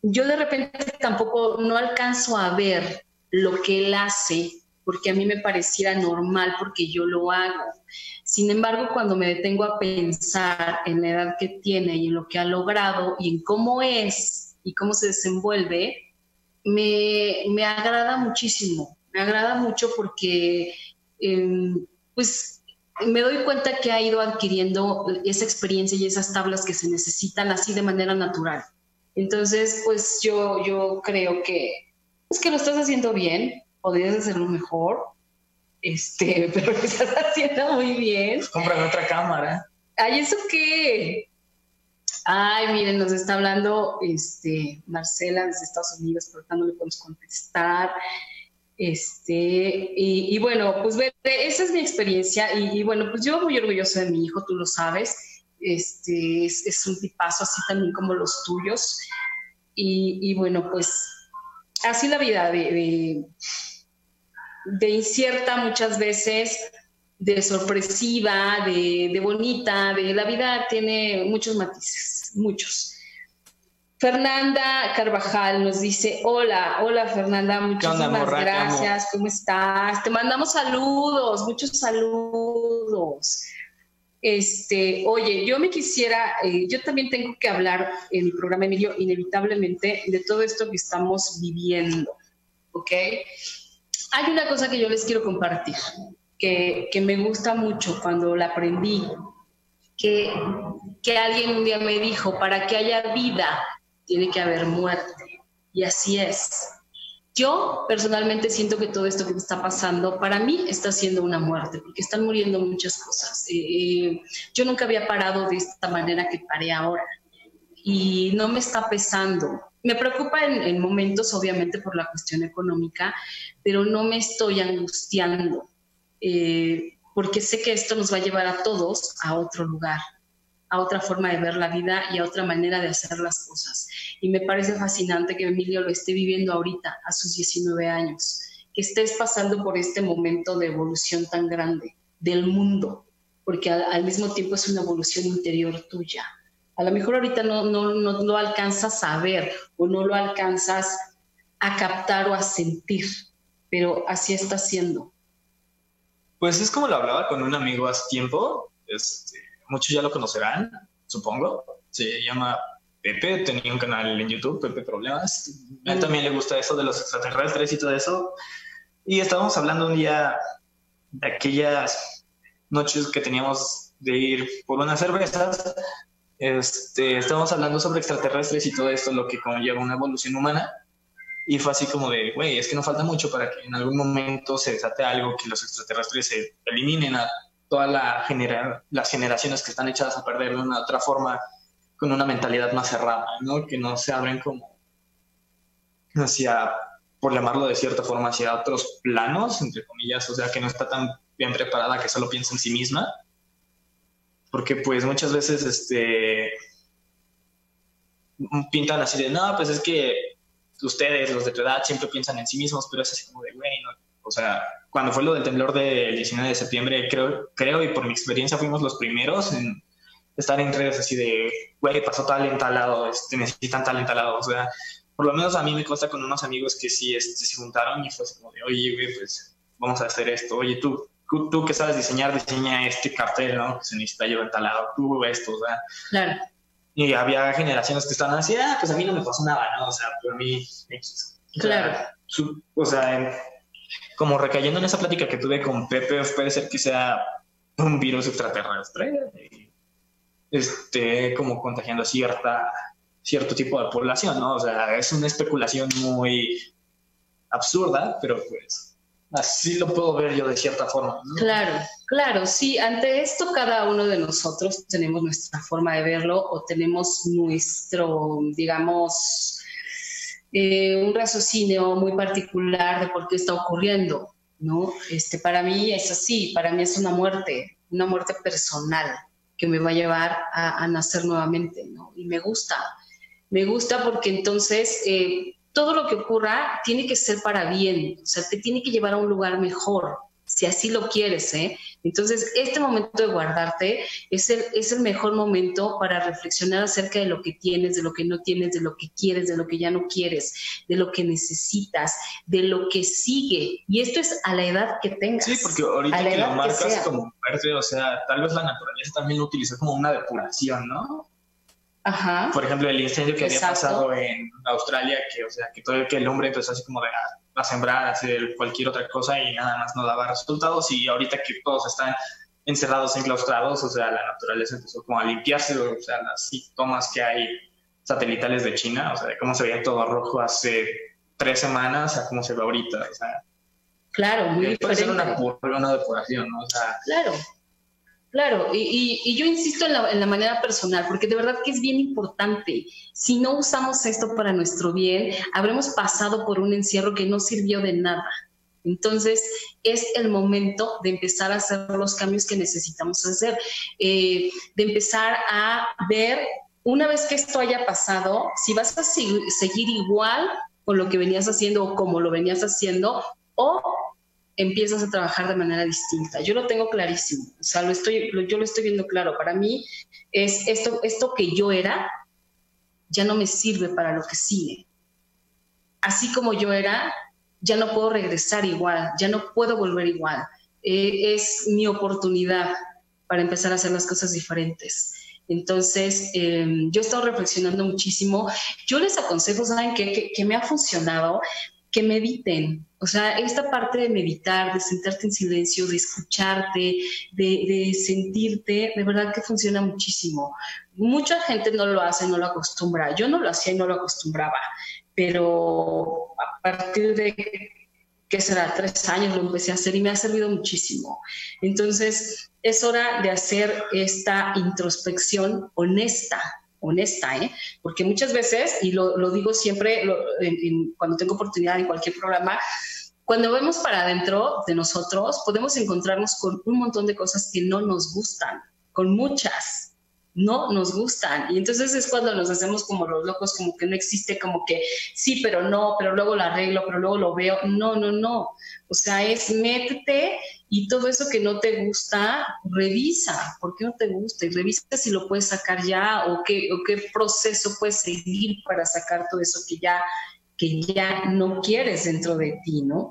yo de repente tampoco no alcanzo a ver lo que él hace porque a mí me pareciera normal porque yo lo hago. Sin embargo, cuando me detengo a pensar en la edad que tiene y en lo que ha logrado y en cómo es y cómo se desenvuelve, me, agrada muchísimo, me agrada mucho porque em, pues me doy cuenta que ha ido adquiriendo esa experiencia y esas tablas que se necesitan así de manera natural. Entonces, pues yo, yo creo que es que lo estás haciendo bien, podrías hacerlo mejor, este, pero lo estás haciendo muy bien. Compra otra cámara. Ay, ¿eso qué? Ay, miren, nos está hablando este, Marcela desde Estados Unidos, por no le podemos contestar. Este, y, bueno, pues esa es mi experiencia y, bueno, pues yo muy orgullosa de mi hijo, tú lo sabes. Este, es, un tipazo así también como los tuyos. Y, bueno, pues así la vida de, de incierta muchas veces, de sorpresiva, de, bonita, de la vida tiene muchos matices, muchos. Fernanda Carvajal nos dice, hola, hola Fernanda, muchísimas gracias, ¿cómo estás? Te mandamos saludos, muchos saludos. Este, oye, yo me quisiera, eh, yo también tengo que hablar en mi programa, Emilio, inevitablemente, de todo esto que estamos viviendo, ¿ok? Hay una cosa que yo les quiero compartir que, me gusta mucho cuando la aprendí, que, que alguien un día me dijo, para que haya vida, tiene que haber muerte. Y así es. Yo personalmente siento que todo esto que está pasando para mí está siendo una muerte, porque están muriendo muchas cosas. Eh, eh, yo nunca había parado de esta manera que paré ahora y no me está pesando. Me preocupa en, en momentos, obviamente, por la cuestión económica, pero no me estoy angustiando. Eh, porque sé que esto nos va a llevar a todos a otro lugar, a otra forma de ver la vida y a otra manera de hacer las cosas. Y me parece fascinante que Emilio lo esté viviendo ahorita, a sus 19 años, que estés pasando por este momento de evolución tan grande del mundo, porque al, mismo tiempo es una evolución interior tuya. A lo mejor ahorita no, no, no lo alcanzas a ver o no lo alcanzas a captar o a sentir, pero así está siendo pues es como lo hablaba con un amigo hace tiempo, este, muchos ya lo conocerán, supongo, se llama Pepe, tenía un canal en YouTube, Pepe Problemas, a él también le gusta eso de los extraterrestres y todo eso, y estábamos hablando un día de aquellas noches que teníamos de ir por unas cervezas, este, estábamos hablando sobre extraterrestres y todo esto, lo que conlleva una evolución humana, y fue así como de, güey, es que no falta mucho para que en algún momento se desate algo, que los extraterrestres se eliminen a todas las generaciones que están echadas a perder de una otra forma, con una mentalidad más cerrada, ¿no? Que no se abren como hacia, por llamarlo de cierta forma, hacia otros planos, entre comillas, o sea, que no está tan bien preparada que solo piensa en sí misma. Porque pues muchas veces este pintan así de, no, pues es que ustedes, los de tu edad, siempre piensan en sí mismos, pero es así como de, güey, no. O sea, cuando fue lo del temblor del 19 de septiembre, creo, creo y por mi experiencia fuimos los primeros en estar en redes así de, güey, pasó tal entalado, este, necesitan tal entalado. O sea, por lo menos a mí me consta con unos amigos que sí este, se juntaron y fue así como de, oye, güey, pues vamos a hacer esto. Oye, tú, tú, que sabes diseñar, diseña este cartel, ¿no? Que se necesita yo entalado, tú esto, o sea. Claro. Y había generaciones que estaban así, ah, pues a mí no me pasó nada, ¿no? O sea, por mí, Claro. o sea, como recayendo en esa plática que tuve con Pepe, puede ser que sea un virus extraterrestre, este, como contagiando cierta, cierto tipo de población, ¿no? O sea, es una especulación muy absurda, pero pues así lo puedo ver yo de cierta forma. Claro, claro, sí, ante esto cada uno de nosotros tenemos nuestra forma de verlo o tenemos nuestro, digamos, eh, un raciocinio muy particular de por qué está ocurriendo, ¿no? Este, para mí es así, para mí es una muerte, una muerte personal que me va a llevar a, nacer nuevamente, ¿no? Y me gusta, me gusta porque entonces eh, todo lo que ocurra tiene que ser para bien, o sea, te tiene que llevar a un lugar mejor, si así lo quieres, ¿eh? Entonces, este momento de guardarte es el, es el mejor momento para reflexionar acerca de lo que tienes, de lo que no tienes, de lo que quieres, de lo que ya no quieres, de lo que necesitas, de lo que sigue. Y esto es a la edad que tengas. Sí, porque ahorita que lo marcas como muerte, o sea, tal vez la naturaleza también lo utilizó como una depuración, ¿no? Por ejemplo, el incendio que había pasado en Australia, que, o sea, que todo el, que el hombre empezó así como de a, sembrar, a hacer cualquier otra cosa y nada más no daba resultados. Y ahorita que todos están encerrados, enclaustrados, o sea, la naturaleza empezó como a limpiarse, o sea, las tomas que hay satelitales de China, o sea, de cómo se veía todo rojo hace tres semanas a cómo se ve ahorita, o sea. Claro, muy diferente. Puede ser una, una depuración, ¿no? O sea, claro. Claro, y, yo insisto en la, manera personal, porque de verdad que es bien importante. Si no usamos esto para nuestro bien, habremos pasado por un encierro que no sirvió de nada. Entonces, es el momento de empezar a hacer los cambios que necesitamos hacer, eh, de empezar a ver, una vez que esto haya pasado, si vas a seguir igual con lo que venías haciendo o como lo venías haciendo, o empiezas a trabajar de manera distinta. Yo lo tengo clarísimo, o sea, lo estoy, yo lo estoy viendo claro. Para mí es esto, esto que yo era ya no me sirve para lo que sigue. Así como yo era, ya no puedo regresar igual, ya no puedo volver igual. Eh, es mi oportunidad para empezar a hacer las cosas diferentes. Entonces, em, yo he estado reflexionando muchísimo. Yo les aconsejo, ¿saben qué? que me ha funcionado que mediten. O sea, esta parte de meditar, de sentarte en silencio, de escucharte, de, sentirte, de verdad que funciona muchísimo. Mucha gente no lo hace, no lo acostumbra. Yo no lo hacía y no lo acostumbraba, pero a partir de que será tres años lo empecé a hacer y me ha servido muchísimo. Entonces, es hora de hacer esta introspección honesta honesta, ¿eh? porque muchas veces, y lo, digo siempre cuando tengo oportunidad en cualquier programa, cuando vemos para adentro de nosotros, podemos encontrarnos con un montón de cosas que no nos gustan, con muchas, no nos gustan. Y entonces es cuando nos hacemos como los locos, como que no existe, como que sí, pero no, pero luego lo arreglo, pero luego lo veo. No, no, no. O sea, es métete y todo eso que no te gusta, revisa por qué no te gusta y revisa si lo puedes sacar ya o qué, o qué proceso puedes seguir para sacar todo eso que ya, que ya no quieres dentro de ti, ¿no?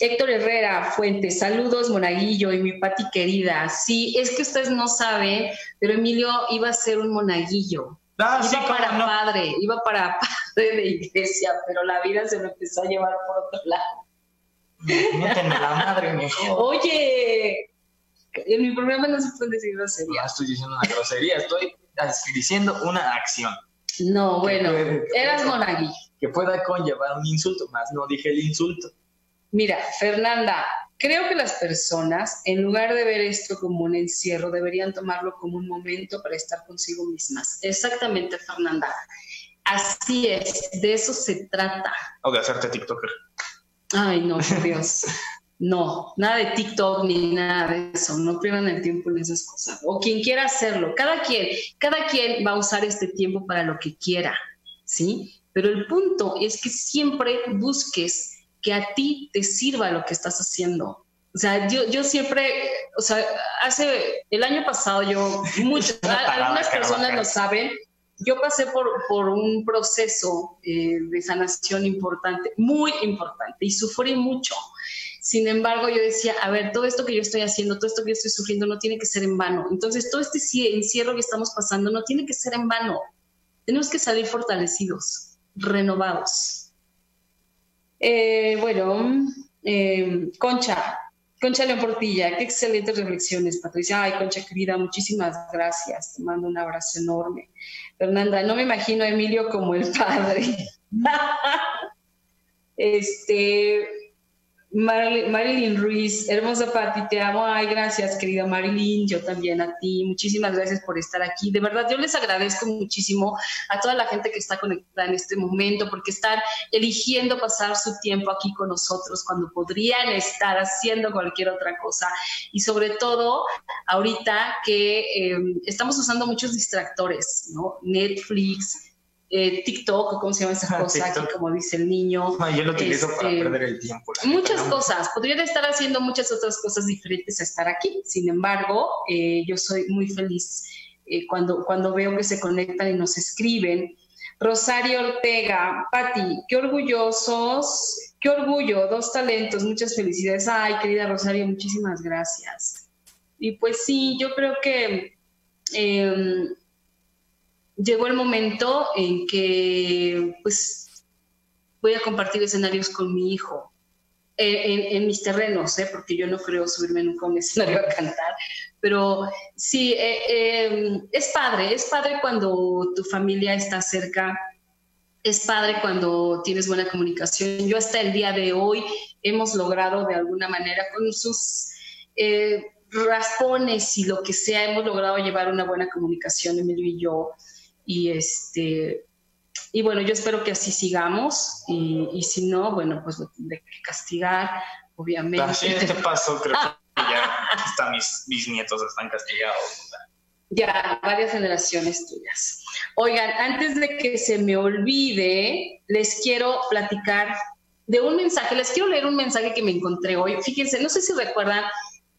Héctor Herrera Fuentes, saludos Monaguillo y mi Pati querida. Sí, es que ustedes no saben, pero Emilio iba a ser un monaguillo. Ah, iba para padre, iba para padre de iglesia, pero la vida se lo empezó a llevar por otro lado. Méteme la madre mejor. Oye, en mi programa no se puede decir grosería. No estoy diciendo una grosería, estoy diciendo una acción. No, bueno, eras monaguillo. Que pueda conllevar un insulto, más no dije el insulto. Mira, Fernanda, creo que las personas, en lugar de ver esto como un encierro, deberían tomarlo como un momento para estar consigo mismas. Exactamente, Fernanda. Así es, de eso se trata. O de hacerte TikToker. Ay, no, por Dios. No, nada de TikTok ni nada de eso, no pierdan el tiempo en esas cosas. O quien quiera hacerlo, cada quien, cada quien va a usar este tiempo para lo que quiera, ¿sí? Pero el punto es que siempre busques que a ti te sirva lo que estás haciendo. O sea, yo, yo siempre, o sea, hace el año pasado yo, muchas, algunas personas lo saben, yo pasé por, por un proceso eh, de sanación importante, muy importante, y sufrí mucho. Sin embargo, yo decía, a ver, todo esto que yo estoy haciendo, todo esto que yo estoy sufriendo no tiene que ser en vano. Entonces, todo este encierro que estamos pasando no tiene que ser en vano. Tenemos que salir fortalecidos, renovados. Eh, bueno, eh, Concha, Concha León Portilla, qué excelentes reflexiones, Patricia. Ay, Concha querida, muchísimas gracias. Te mando un abrazo enorme. Fernanda, no me imagino a Emilio como el padre. este, Marilyn Ruiz, hermosa Pati, te amo. Ay, gracias, querida Marilyn. Yo también a ti. Muchísimas gracias por estar aquí. De verdad, yo les agradezco muchísimo a toda la gente que está conectada en este momento, porque están eligiendo pasar su tiempo aquí con nosotros cuando podrían estar haciendo cualquier otra cosa. Y sobre todo, ahorita que eh, estamos usando muchos distractores, ¿no? Netflix, eh, TikTok, ¿cómo se llama esa ah, cosa? como dice el niño. Ah, yo lo utilizo para este, perder el tiempo. Muchas cosas. Podría estar haciendo muchas otras cosas diferentes a estar aquí. Sin embargo, eh, yo soy muy feliz eh, cuando, cuando veo que se conectan y nos escriben. Rosario Ortega, Pati, qué orgullosos, qué orgullo, dos talentos, muchas felicidades. Ay, querida Rosario, muchísimas gracias. Y pues sí, yo creo que em, llegó el momento en que pues voy a compartir escenarios con mi hijo en, mis terrenos, ¿eh? porque yo no creo subirme nunca a un escenario a cantar, pero sí, eh, em, es padre, es padre cuando tu familia está cerca, es padre cuando tienes buena comunicación. Yo hasta el día de hoy hemos logrado de alguna manera con sus... Eh, raspones y lo que sea, hemos logrado llevar una buena comunicación, Emilio y yo. Y, este, y bueno, yo espero que así sigamos y, si no, bueno, pues lo tendré que castigar, obviamente. Sí, este paso creo que ya mis, mis nietos están castigados. Ya, varias generaciones tuyas. Oigan, antes de que se me olvide, les quiero platicar de un mensaje, les quiero leer un mensaje que me encontré hoy. Fíjense, no sé si recuerdan,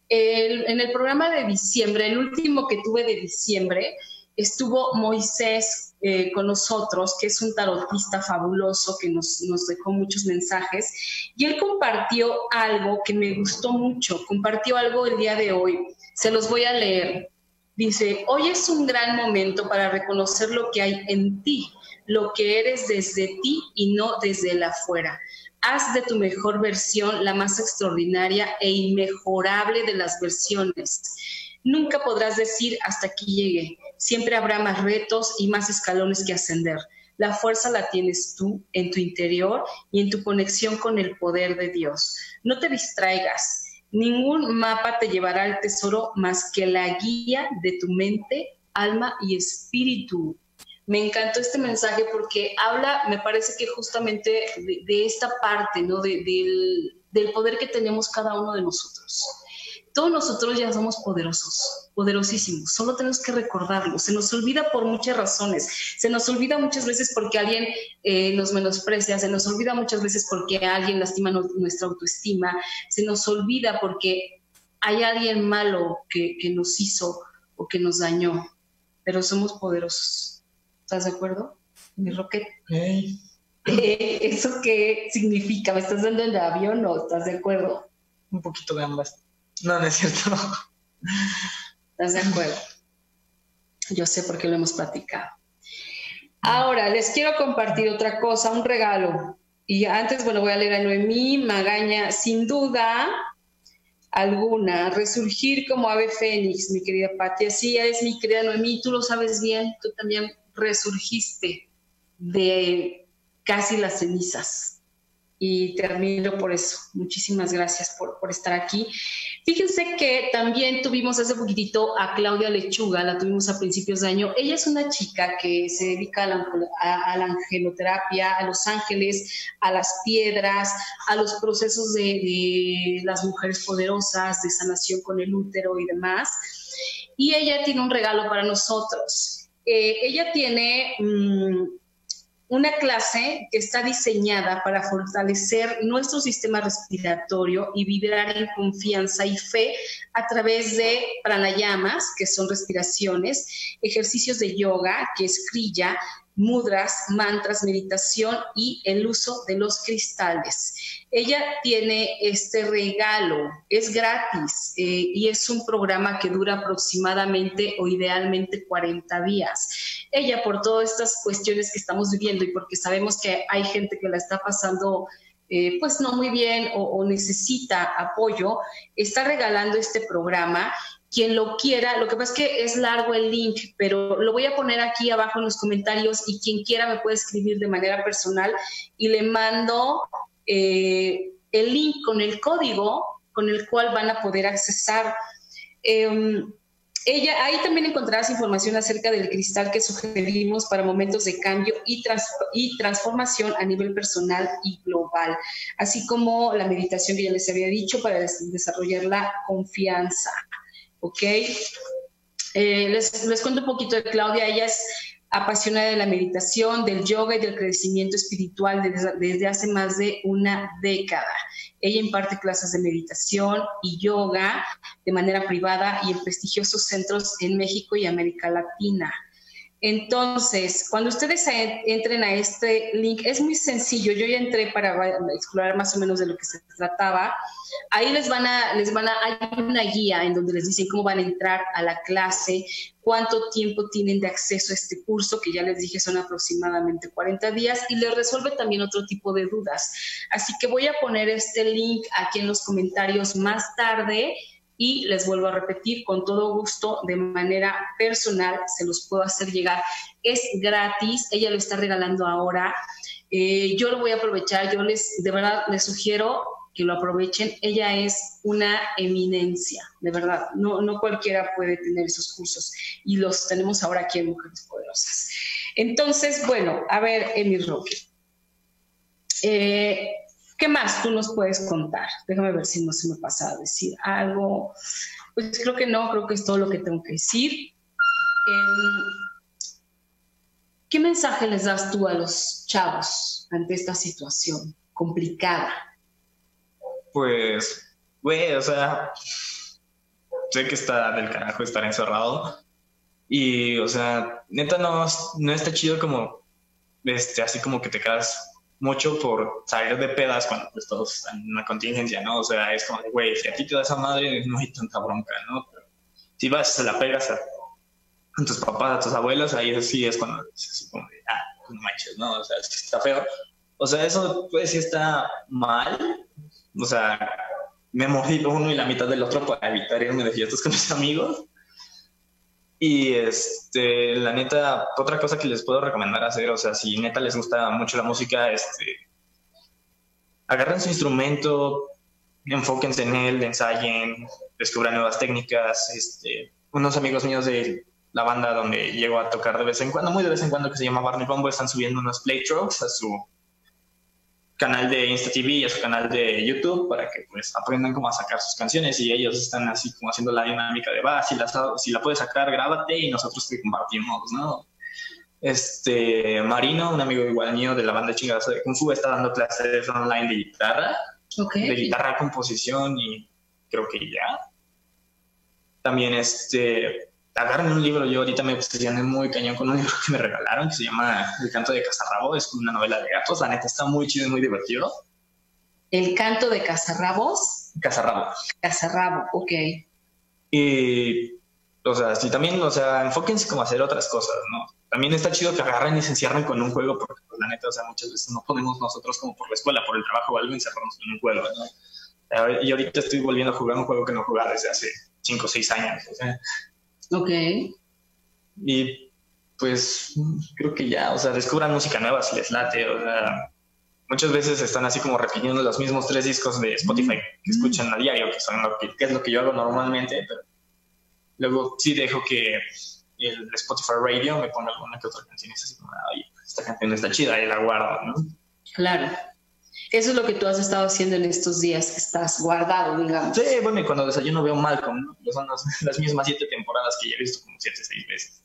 en el programa de diciembre, el último que tuve de diciembre, estuvo Moisés eh, con nosotros, que es un tarotista fabuloso que nos, dejó muchos mensajes, y él compartió algo que me gustó mucho, compartió algo el día de hoy. Se los voy a leer. Dice, hoy es un gran momento para reconocer lo que hay en ti, lo que eres desde ti y no desde el afuera. Haz de tu mejor versión la más extraordinaria e inmejorable de las versiones. Nunca podrás decir hasta aquí llegué. Siempre habrá más retos y más escalones que ascender. La fuerza la tienes tú en tu interior y en tu conexión con el poder de Dios. No te distraigas. Ningún mapa te llevará al tesoro más que la guía de tu mente, alma y espíritu. Me encantó este mensaje porque habla, me parece que justamente de, esta parte, ¿no? del, del poder que tenemos cada uno de nosotros todos nosotros ya somos poderosos, poderosísimos, solo tenemos que recordarlo. Se nos olvida por muchas razones, se nos olvida muchas veces porque alguien eh, nos menosprecia, se nos olvida muchas veces porque alguien lastima nuestra autoestima, se nos olvida porque hay alguien malo que, nos hizo o que nos dañó, pero somos poderosos. ¿Estás de acuerdo? Mi Rocket. Eh, ¿Eso qué significa? ¿Me estás dando el avión o estás de acuerdo? Un poquito de ambas. No, no es cierto. ¿Estás de acuerdo? Yo sé por qué lo hemos platicado. Ahora, les quiero compartir otra cosa, un regalo. Y antes, bueno, voy a leer a Noemí Magaña. Sin duda alguna, resurgir como ave fénix, mi querida Pati. Así es, mi querida Noemí, tú lo sabes bien, tú también resurgiste de casi las cenizas. Y te admiro por eso. Muchísimas gracias por, por, estar aquí. Fíjense que también tuvimos hace poquitito a Claudia Lechuga, la tuvimos a principios de año. Ella es una chica que se dedica a la, a, la angeloterapia, a los ángeles, a las piedras, a los procesos de, de, las mujeres poderosas, de sanación con el útero y demás. Y ella tiene un regalo para nosotros. Eh, ella tiene... Mmm, una clase que está diseñada para fortalecer nuestro sistema respiratorio y vibrar en confianza y fe a través de pranayamas, que son respiraciones, ejercicios de yoga, que es kriya, mudras, mantras, meditación y el uso de los cristales. Ella tiene este regalo, es gratis eh, y es un programa que dura aproximadamente o idealmente 40 días. Ella, por todas estas cuestiones que estamos viviendo y porque sabemos que hay gente que la está pasando eh, pues no muy bien o, o, necesita apoyo, está regalando este programa quien lo quiera, lo que pasa es que es largo el link, pero lo voy a poner aquí abajo en los comentarios y quien quiera me puede escribir de manera personal y le mando eh, el link con el código con el cual van a poder accesar. Em, ella, ahí también encontrarás información acerca del cristal que sugerimos para momentos de cambio y, y transformación a nivel personal y global, así como la meditación que ya les había dicho para desarrollar la confianza. ¿Ok? Eh, les, les cuento un poquito de Claudia, ella es apasionada de la meditación, del yoga y del crecimiento espiritual desde, desde, hace más de una década. Ella imparte clases de meditación y yoga de manera privada y en prestigiosos centros en México y América Latina. Entonces, cuando ustedes entren a este link, es muy sencillo. Yo ya entré para explorar más o menos de lo que se trataba. Ahí les van a, les van a, hay una guía en donde les dicen cómo van a entrar a la clase, cuánto tiempo tienen de acceso a este curso, que ya les dije son aproximadamente 40 días, y les resuelve también otro tipo de dudas. Así que voy a poner este link aquí en los comentarios más tarde y les vuelvo a repetir, con todo gusto, de manera personal, se los puedo hacer llegar. Es gratis, ella lo está regalando ahora. Eh, yo lo voy a aprovechar, yo les, de verdad, les sugiero que lo aprovechen. Ella es una eminencia, de verdad. No, no cualquiera puede tener esos cursos y los tenemos ahora aquí en Mujeres Poderosas. Entonces, bueno, a ver, Emi Roque. Eh, ¿Qué más tú nos puedes contar? Déjame ver si no se me pasa a decir algo. Pues creo que no, creo que es todo lo que tengo que decir. Em, ¿Qué mensaje les das tú a los chavos ante esta situación complicada? Pues, güey, o sea, sé que está del carajo estar encerrado. Y, o sea, neta, no, no está chido como, este, así como que te quedas mucho por salir de pedas cuando pues todos están en una contingencia, ¿no? O sea, es como, güey, si a ti te da esa madre, no hay tanta bronca, ¿no? Pero si vas, se la pegas a, tus papás, a tus abuelos, ahí sí es cuando se supone, ah, no manches, ¿no? O sea, es está feo. O sea, eso pues sí está mal. O sea, me morí uno y la mitad del otro para evitar irme de fiestas con mis amigos. Y este, la neta, otra cosa que les puedo recomendar hacer, o sea, si neta les gusta mucho la música, este, agarren su instrumento, enfóquense en él, ensayen, descubran nuevas técnicas. Este, unos amigos míos de la banda donde llego a tocar de vez en cuando, muy de vez en cuando, que se llama Barney Bombo, están subiendo unos playthroughs a su canal de Insta TV y a su canal de YouTube para que pues aprendan cómo a sacar sus canciones y ellos están así como haciendo la dinámica de va, si la, si la puedes sacar, grábate y nosotros te compartimos, ¿no? Este, Marino, un amigo igual mío de la banda chingadas de Kung Fu, está dando clases online de guitarra, de guitarra, composición y creo que ya. También este, agarren un libro, yo ahorita me obsesioné muy cañón con un libro que me regalaron que se llama El canto de Casarrabo, es una novela de gatos, la neta está muy chido y muy divertido. El canto de Casarrabos. Casarrabo. Casarrabo, ok. Y, o sea, sí, también, o sea, enfóquense como a hacer otras cosas, ¿no? También está chido que agarren y se encierren con un juego, porque pues, la neta, o sea, muchas veces no podemos nosotros como por la escuela, por el trabajo o algo, encerrarnos con un juego, ¿no? Y ahorita estoy volviendo a jugar un juego que no jugaba desde hace 5 o 6 años, o sea, Ok. Y pues creo que ya, o sea, descubran música nueva si les late, o sea, muchas veces están así como repitiendo los mismos tres discos de Spotify que escuchan a diario, que, son lo que, es lo que yo hago normalmente, pero luego sí dejo que el Spotify Radio me ponga alguna que otra canción y es así como, ay, esta canción está chida y la guardo, ¿no? Claro. Eso es lo que tú has estado haciendo en estos días que estás guardado, digamos. Sí, bueno, y cuando desayuno veo Malcolm, ¿no? son las, mismas siete temporadas que ya he visto como siete, seis veces.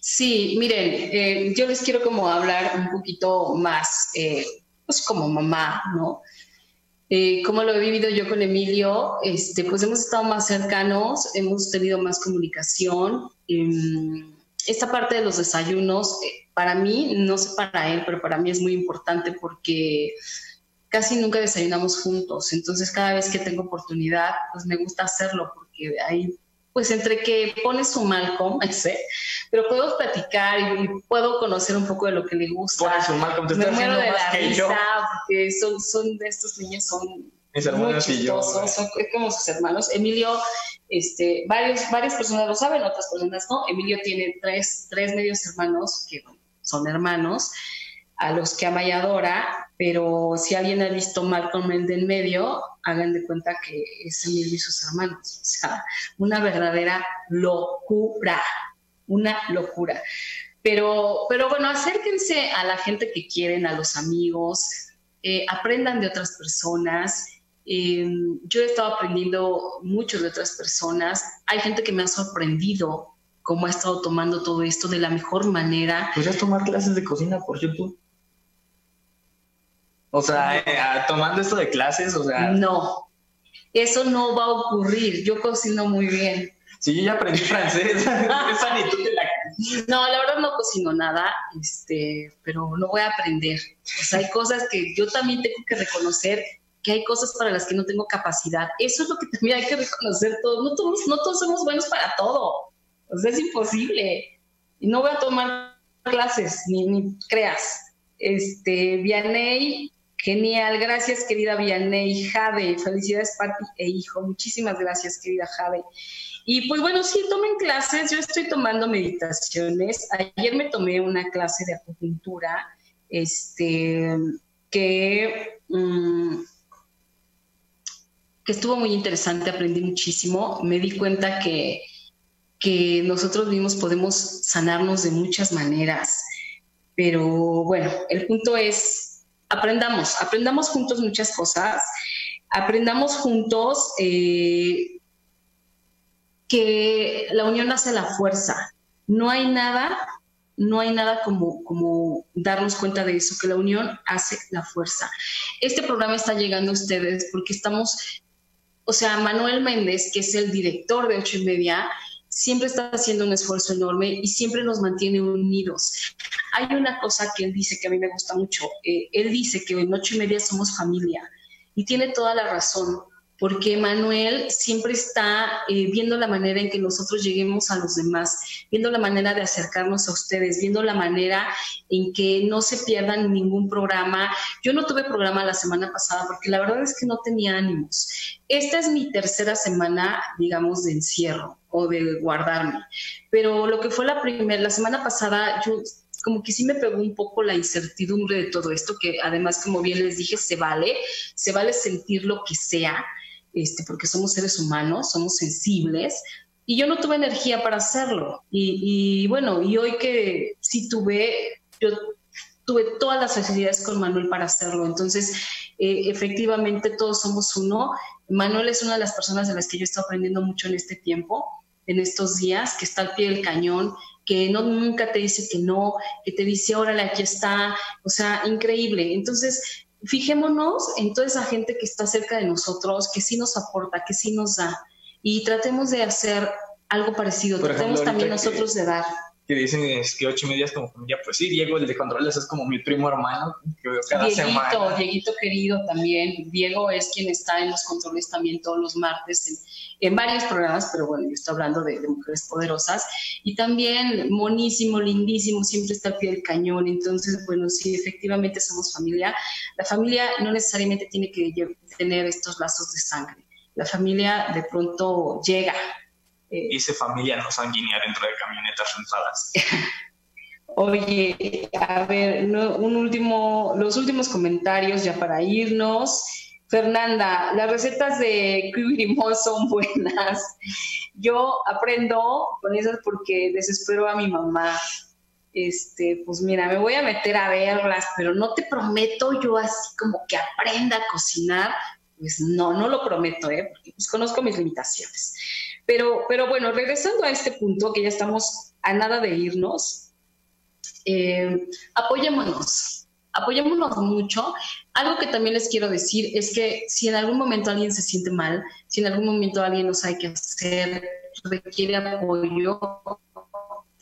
Sí, miren, eh, yo les quiero como hablar un poquito más, eh, pues como mamá, ¿no? Eh, como lo he vivido yo con Emilio, este, pues hemos estado más cercanos, hemos tenido más comunicación. Em, esta parte de los desayunos, para mí, no sé para él, pero para mí es muy importante porque casi nunca desayunamos juntos. Entonces, cada vez que tengo oportunidad, pues me gusta hacerlo porque hay pues entre que pone su Malcolm, sé, pero podemos platicar y, puedo conocer un poco de lo que le gusta. Pone su Malcolm, te Me muero de la risa porque son, son de estos niños, son Mis hermanos muy chistosos, son como sus hermanos. Emilio, este, varios, varias personas lo saben, otras personas no. Emilio tiene tres, tres medios hermanos que son hermanos a los que ama y adora, pero si alguien ha visto Malcolm el del medio, hagan de cuenta que es Emilio y sus hermanos. O sea, una verdadera locura, una locura. Pero, pero bueno, acérquense a la gente que quieren, a los amigos, eh, aprendan de otras personas. Eh, yo he estado aprendiendo mucho de otras personas. Hay gente que me ha sorprendido cómo ha estado tomando todo esto de la mejor manera. ¿Podrías tomar clases de cocina por YouTube? O sea, eh, ah, tomando esto de clases, o sea. No, eso no va a ocurrir. Yo cocino muy bien. Sí, yo ya aprendí francés. Esa ni tú te la... No, la verdad no cocino nada, este, pero no voy a aprender. O sea, hay cosas que yo también tengo que reconocer que hay cosas para las que no tengo capacidad. Eso es lo que también hay que reconocer todos. No todos, no todos somos buenos para todo. O sea, es imposible. Y no voy a tomar clases, ni, creas. Este, Vianey Genial, gracias querida Vianney, Jade, felicidades Pati e hijo, muchísimas gracias querida Jade. Y pues bueno, sí, tomen clases, yo estoy tomando meditaciones, ayer me tomé una clase de acupuntura, este, que, mm, que estuvo muy interesante, aprendí muchísimo, me di cuenta que, que nosotros mismos podemos sanarnos de muchas maneras, pero bueno, el punto es aprendamos, aprendamos juntos muchas cosas, aprendamos juntos eh, que la unión hace la fuerza. No hay nada, no hay nada como, como darnos cuenta de eso, que la unión hace la fuerza. Este programa está llegando a ustedes porque estamos, o sea, Manuel Méndez, que es el director de ocho y media, siempre está haciendo un esfuerzo enorme y siempre nos mantiene unidos. Hay una cosa que él dice que a mí me gusta mucho. Eh, él dice que en ocho y media somos familia y tiene toda la razón porque Manuel siempre está eh, viendo la manera en que nosotros lleguemos a los demás, viendo la manera de acercarnos a ustedes, viendo la manera en que no se pierdan ningún programa. Yo no tuve programa la semana pasada porque la verdad es que no tenía ánimos. Esta es mi tercera semana, digamos, de encierro o de guardarme. Pero lo que fue la primera, la semana pasada, yo como que sí me pegó un poco la incertidumbre de todo esto, que además, como bien les dije, se vale, se vale sentir lo que sea, este, porque somos seres humanos, somos sensibles, y yo no tuve energía para hacerlo. Y, bueno, y hoy que sí tuve, yo tuve todas las facilidades con Manuel para hacerlo. Entonces, eh, efectivamente, todos somos uno. Manuel es una de las personas de las que yo estado aprendiendo mucho en este tiempo, en estos días, que está al pie del cañón, que no, nunca te dice que no, que te dice, órale, aquí está, o sea, increíble. Entonces, fijémonos en toda esa gente que está cerca de nosotros, que sí nos aporta, que sí nos da, y tratemos de hacer algo parecido, tratemos también nosotros de dar. Que dicen es que ocho y media es como familia, pues sí, Diego, el de controles, es como mi primo hermano, que veo cada Dieguito, semana. Dieguito querido también, Diego es quien está en los controles también todos los martes en, en varios programas, pero bueno, yo estoy hablando de, de, mujeres poderosas. Y también monísimo, lindísimo, siempre está al pie del cañón. Entonces, bueno, sí, efectivamente somos familia. La familia no necesariamente tiene que tener estos lazos de sangre. La familia de pronto llega. Eh, Dice familia no sanguínea dentro de camionetas rentadas. Oye, a ver, un último, los últimos comentarios ya para irnos. Fernanda, las recetas de Cubirimó son buenas. Yo aprendo con esas porque desespero a mi mamá. Este, pues mira, me voy a meter a verlas, pero no te prometo yo así como que aprenda a cocinar. Pues no, no lo prometo, ¿eh? porque pues conozco mis limitaciones. Pero, pero bueno, regresando a este punto, que ya estamos a nada de irnos, eh, apoyémonos, apoyémonos mucho. Algo que también les quiero decir es que si en algún momento alguien se siente mal, si en algún momento alguien no sabe qué hacer, requiere apoyo,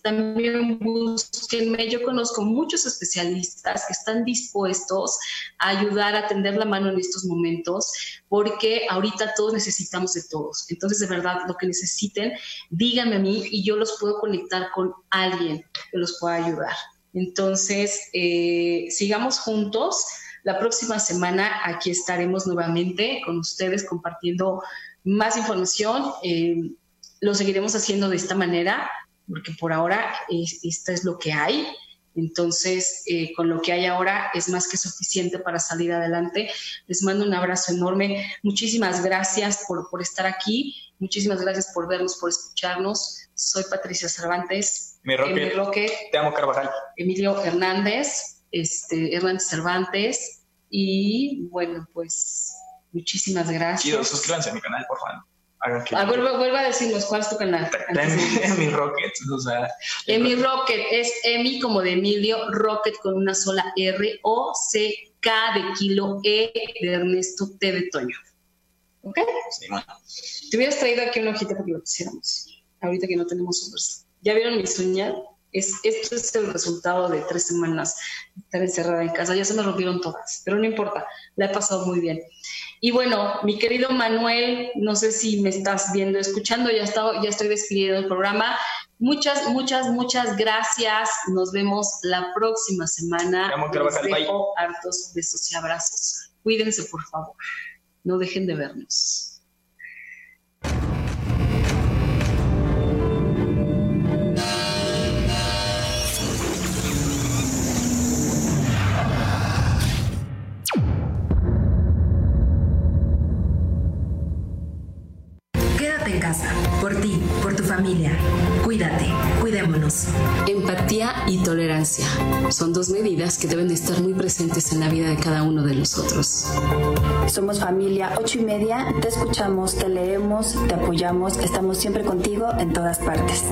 también búsquenme. Yo conozco muchos especialistas que están dispuestos a ayudar a tender la mano en estos momentos, porque ahorita todos necesitamos de todos. Entonces, de verdad, lo que necesiten, díganme a mí y yo los puedo conectar con alguien que los pueda ayudar. Entonces, eh, sigamos juntos. La próxima semana aquí estaremos nuevamente con ustedes compartiendo más información. Eh, lo seguiremos haciendo de esta manera porque por ahora es, esta es lo que hay. Entonces, eh, con lo que hay ahora es más que suficiente para salir adelante. Les mando un abrazo enorme. Muchísimas gracias por, por estar aquí. Muchísimas gracias por vernos, por escucharnos. Soy Patricia Cervantes. Mi Roque. Te amo, Carvajal. Emilio Hernández, este, Hernández Cervantes. Y bueno, pues muchísimas gracias. Y suscríbanse a mi canal, por favor. Ah, vuelva, a decirnos cuál es tu canal. Emi Rocket, o sea. Emi Rocket es Emi como de Emilio, Rocket con una sola R, O, C, K de kilo, E de Ernesto, T de Toño. ¿Ok? Sí, bueno. Te hubieras traído aquí una hojita para que lo pusiéramos. Ahorita que no tenemos un ¿Ya vieron mi sueña? Es, esto es el resultado de tres semanas de estar encerrada en casa. Ya se me rompieron todas, pero no importa, la he pasado muy bien. Y bueno, mi querido Manuel, no sé si me estás viendo, escuchando, ya, ya estoy despidiendo el programa. Muchas, muchas, muchas gracias. Nos vemos la próxima semana. Les dejo hartos besos y abrazos. Cuídense, por favor. No dejen de vernos. Por ti, por tu familia. Cuídate, cuidémonos. Empatía y tolerancia son dos medidas que deben de estar muy presentes en la vida de cada uno de nosotros. Somos familia ocho y media, te escuchamos, te leemos, te apoyamos, estamos siempre contigo en todas partes.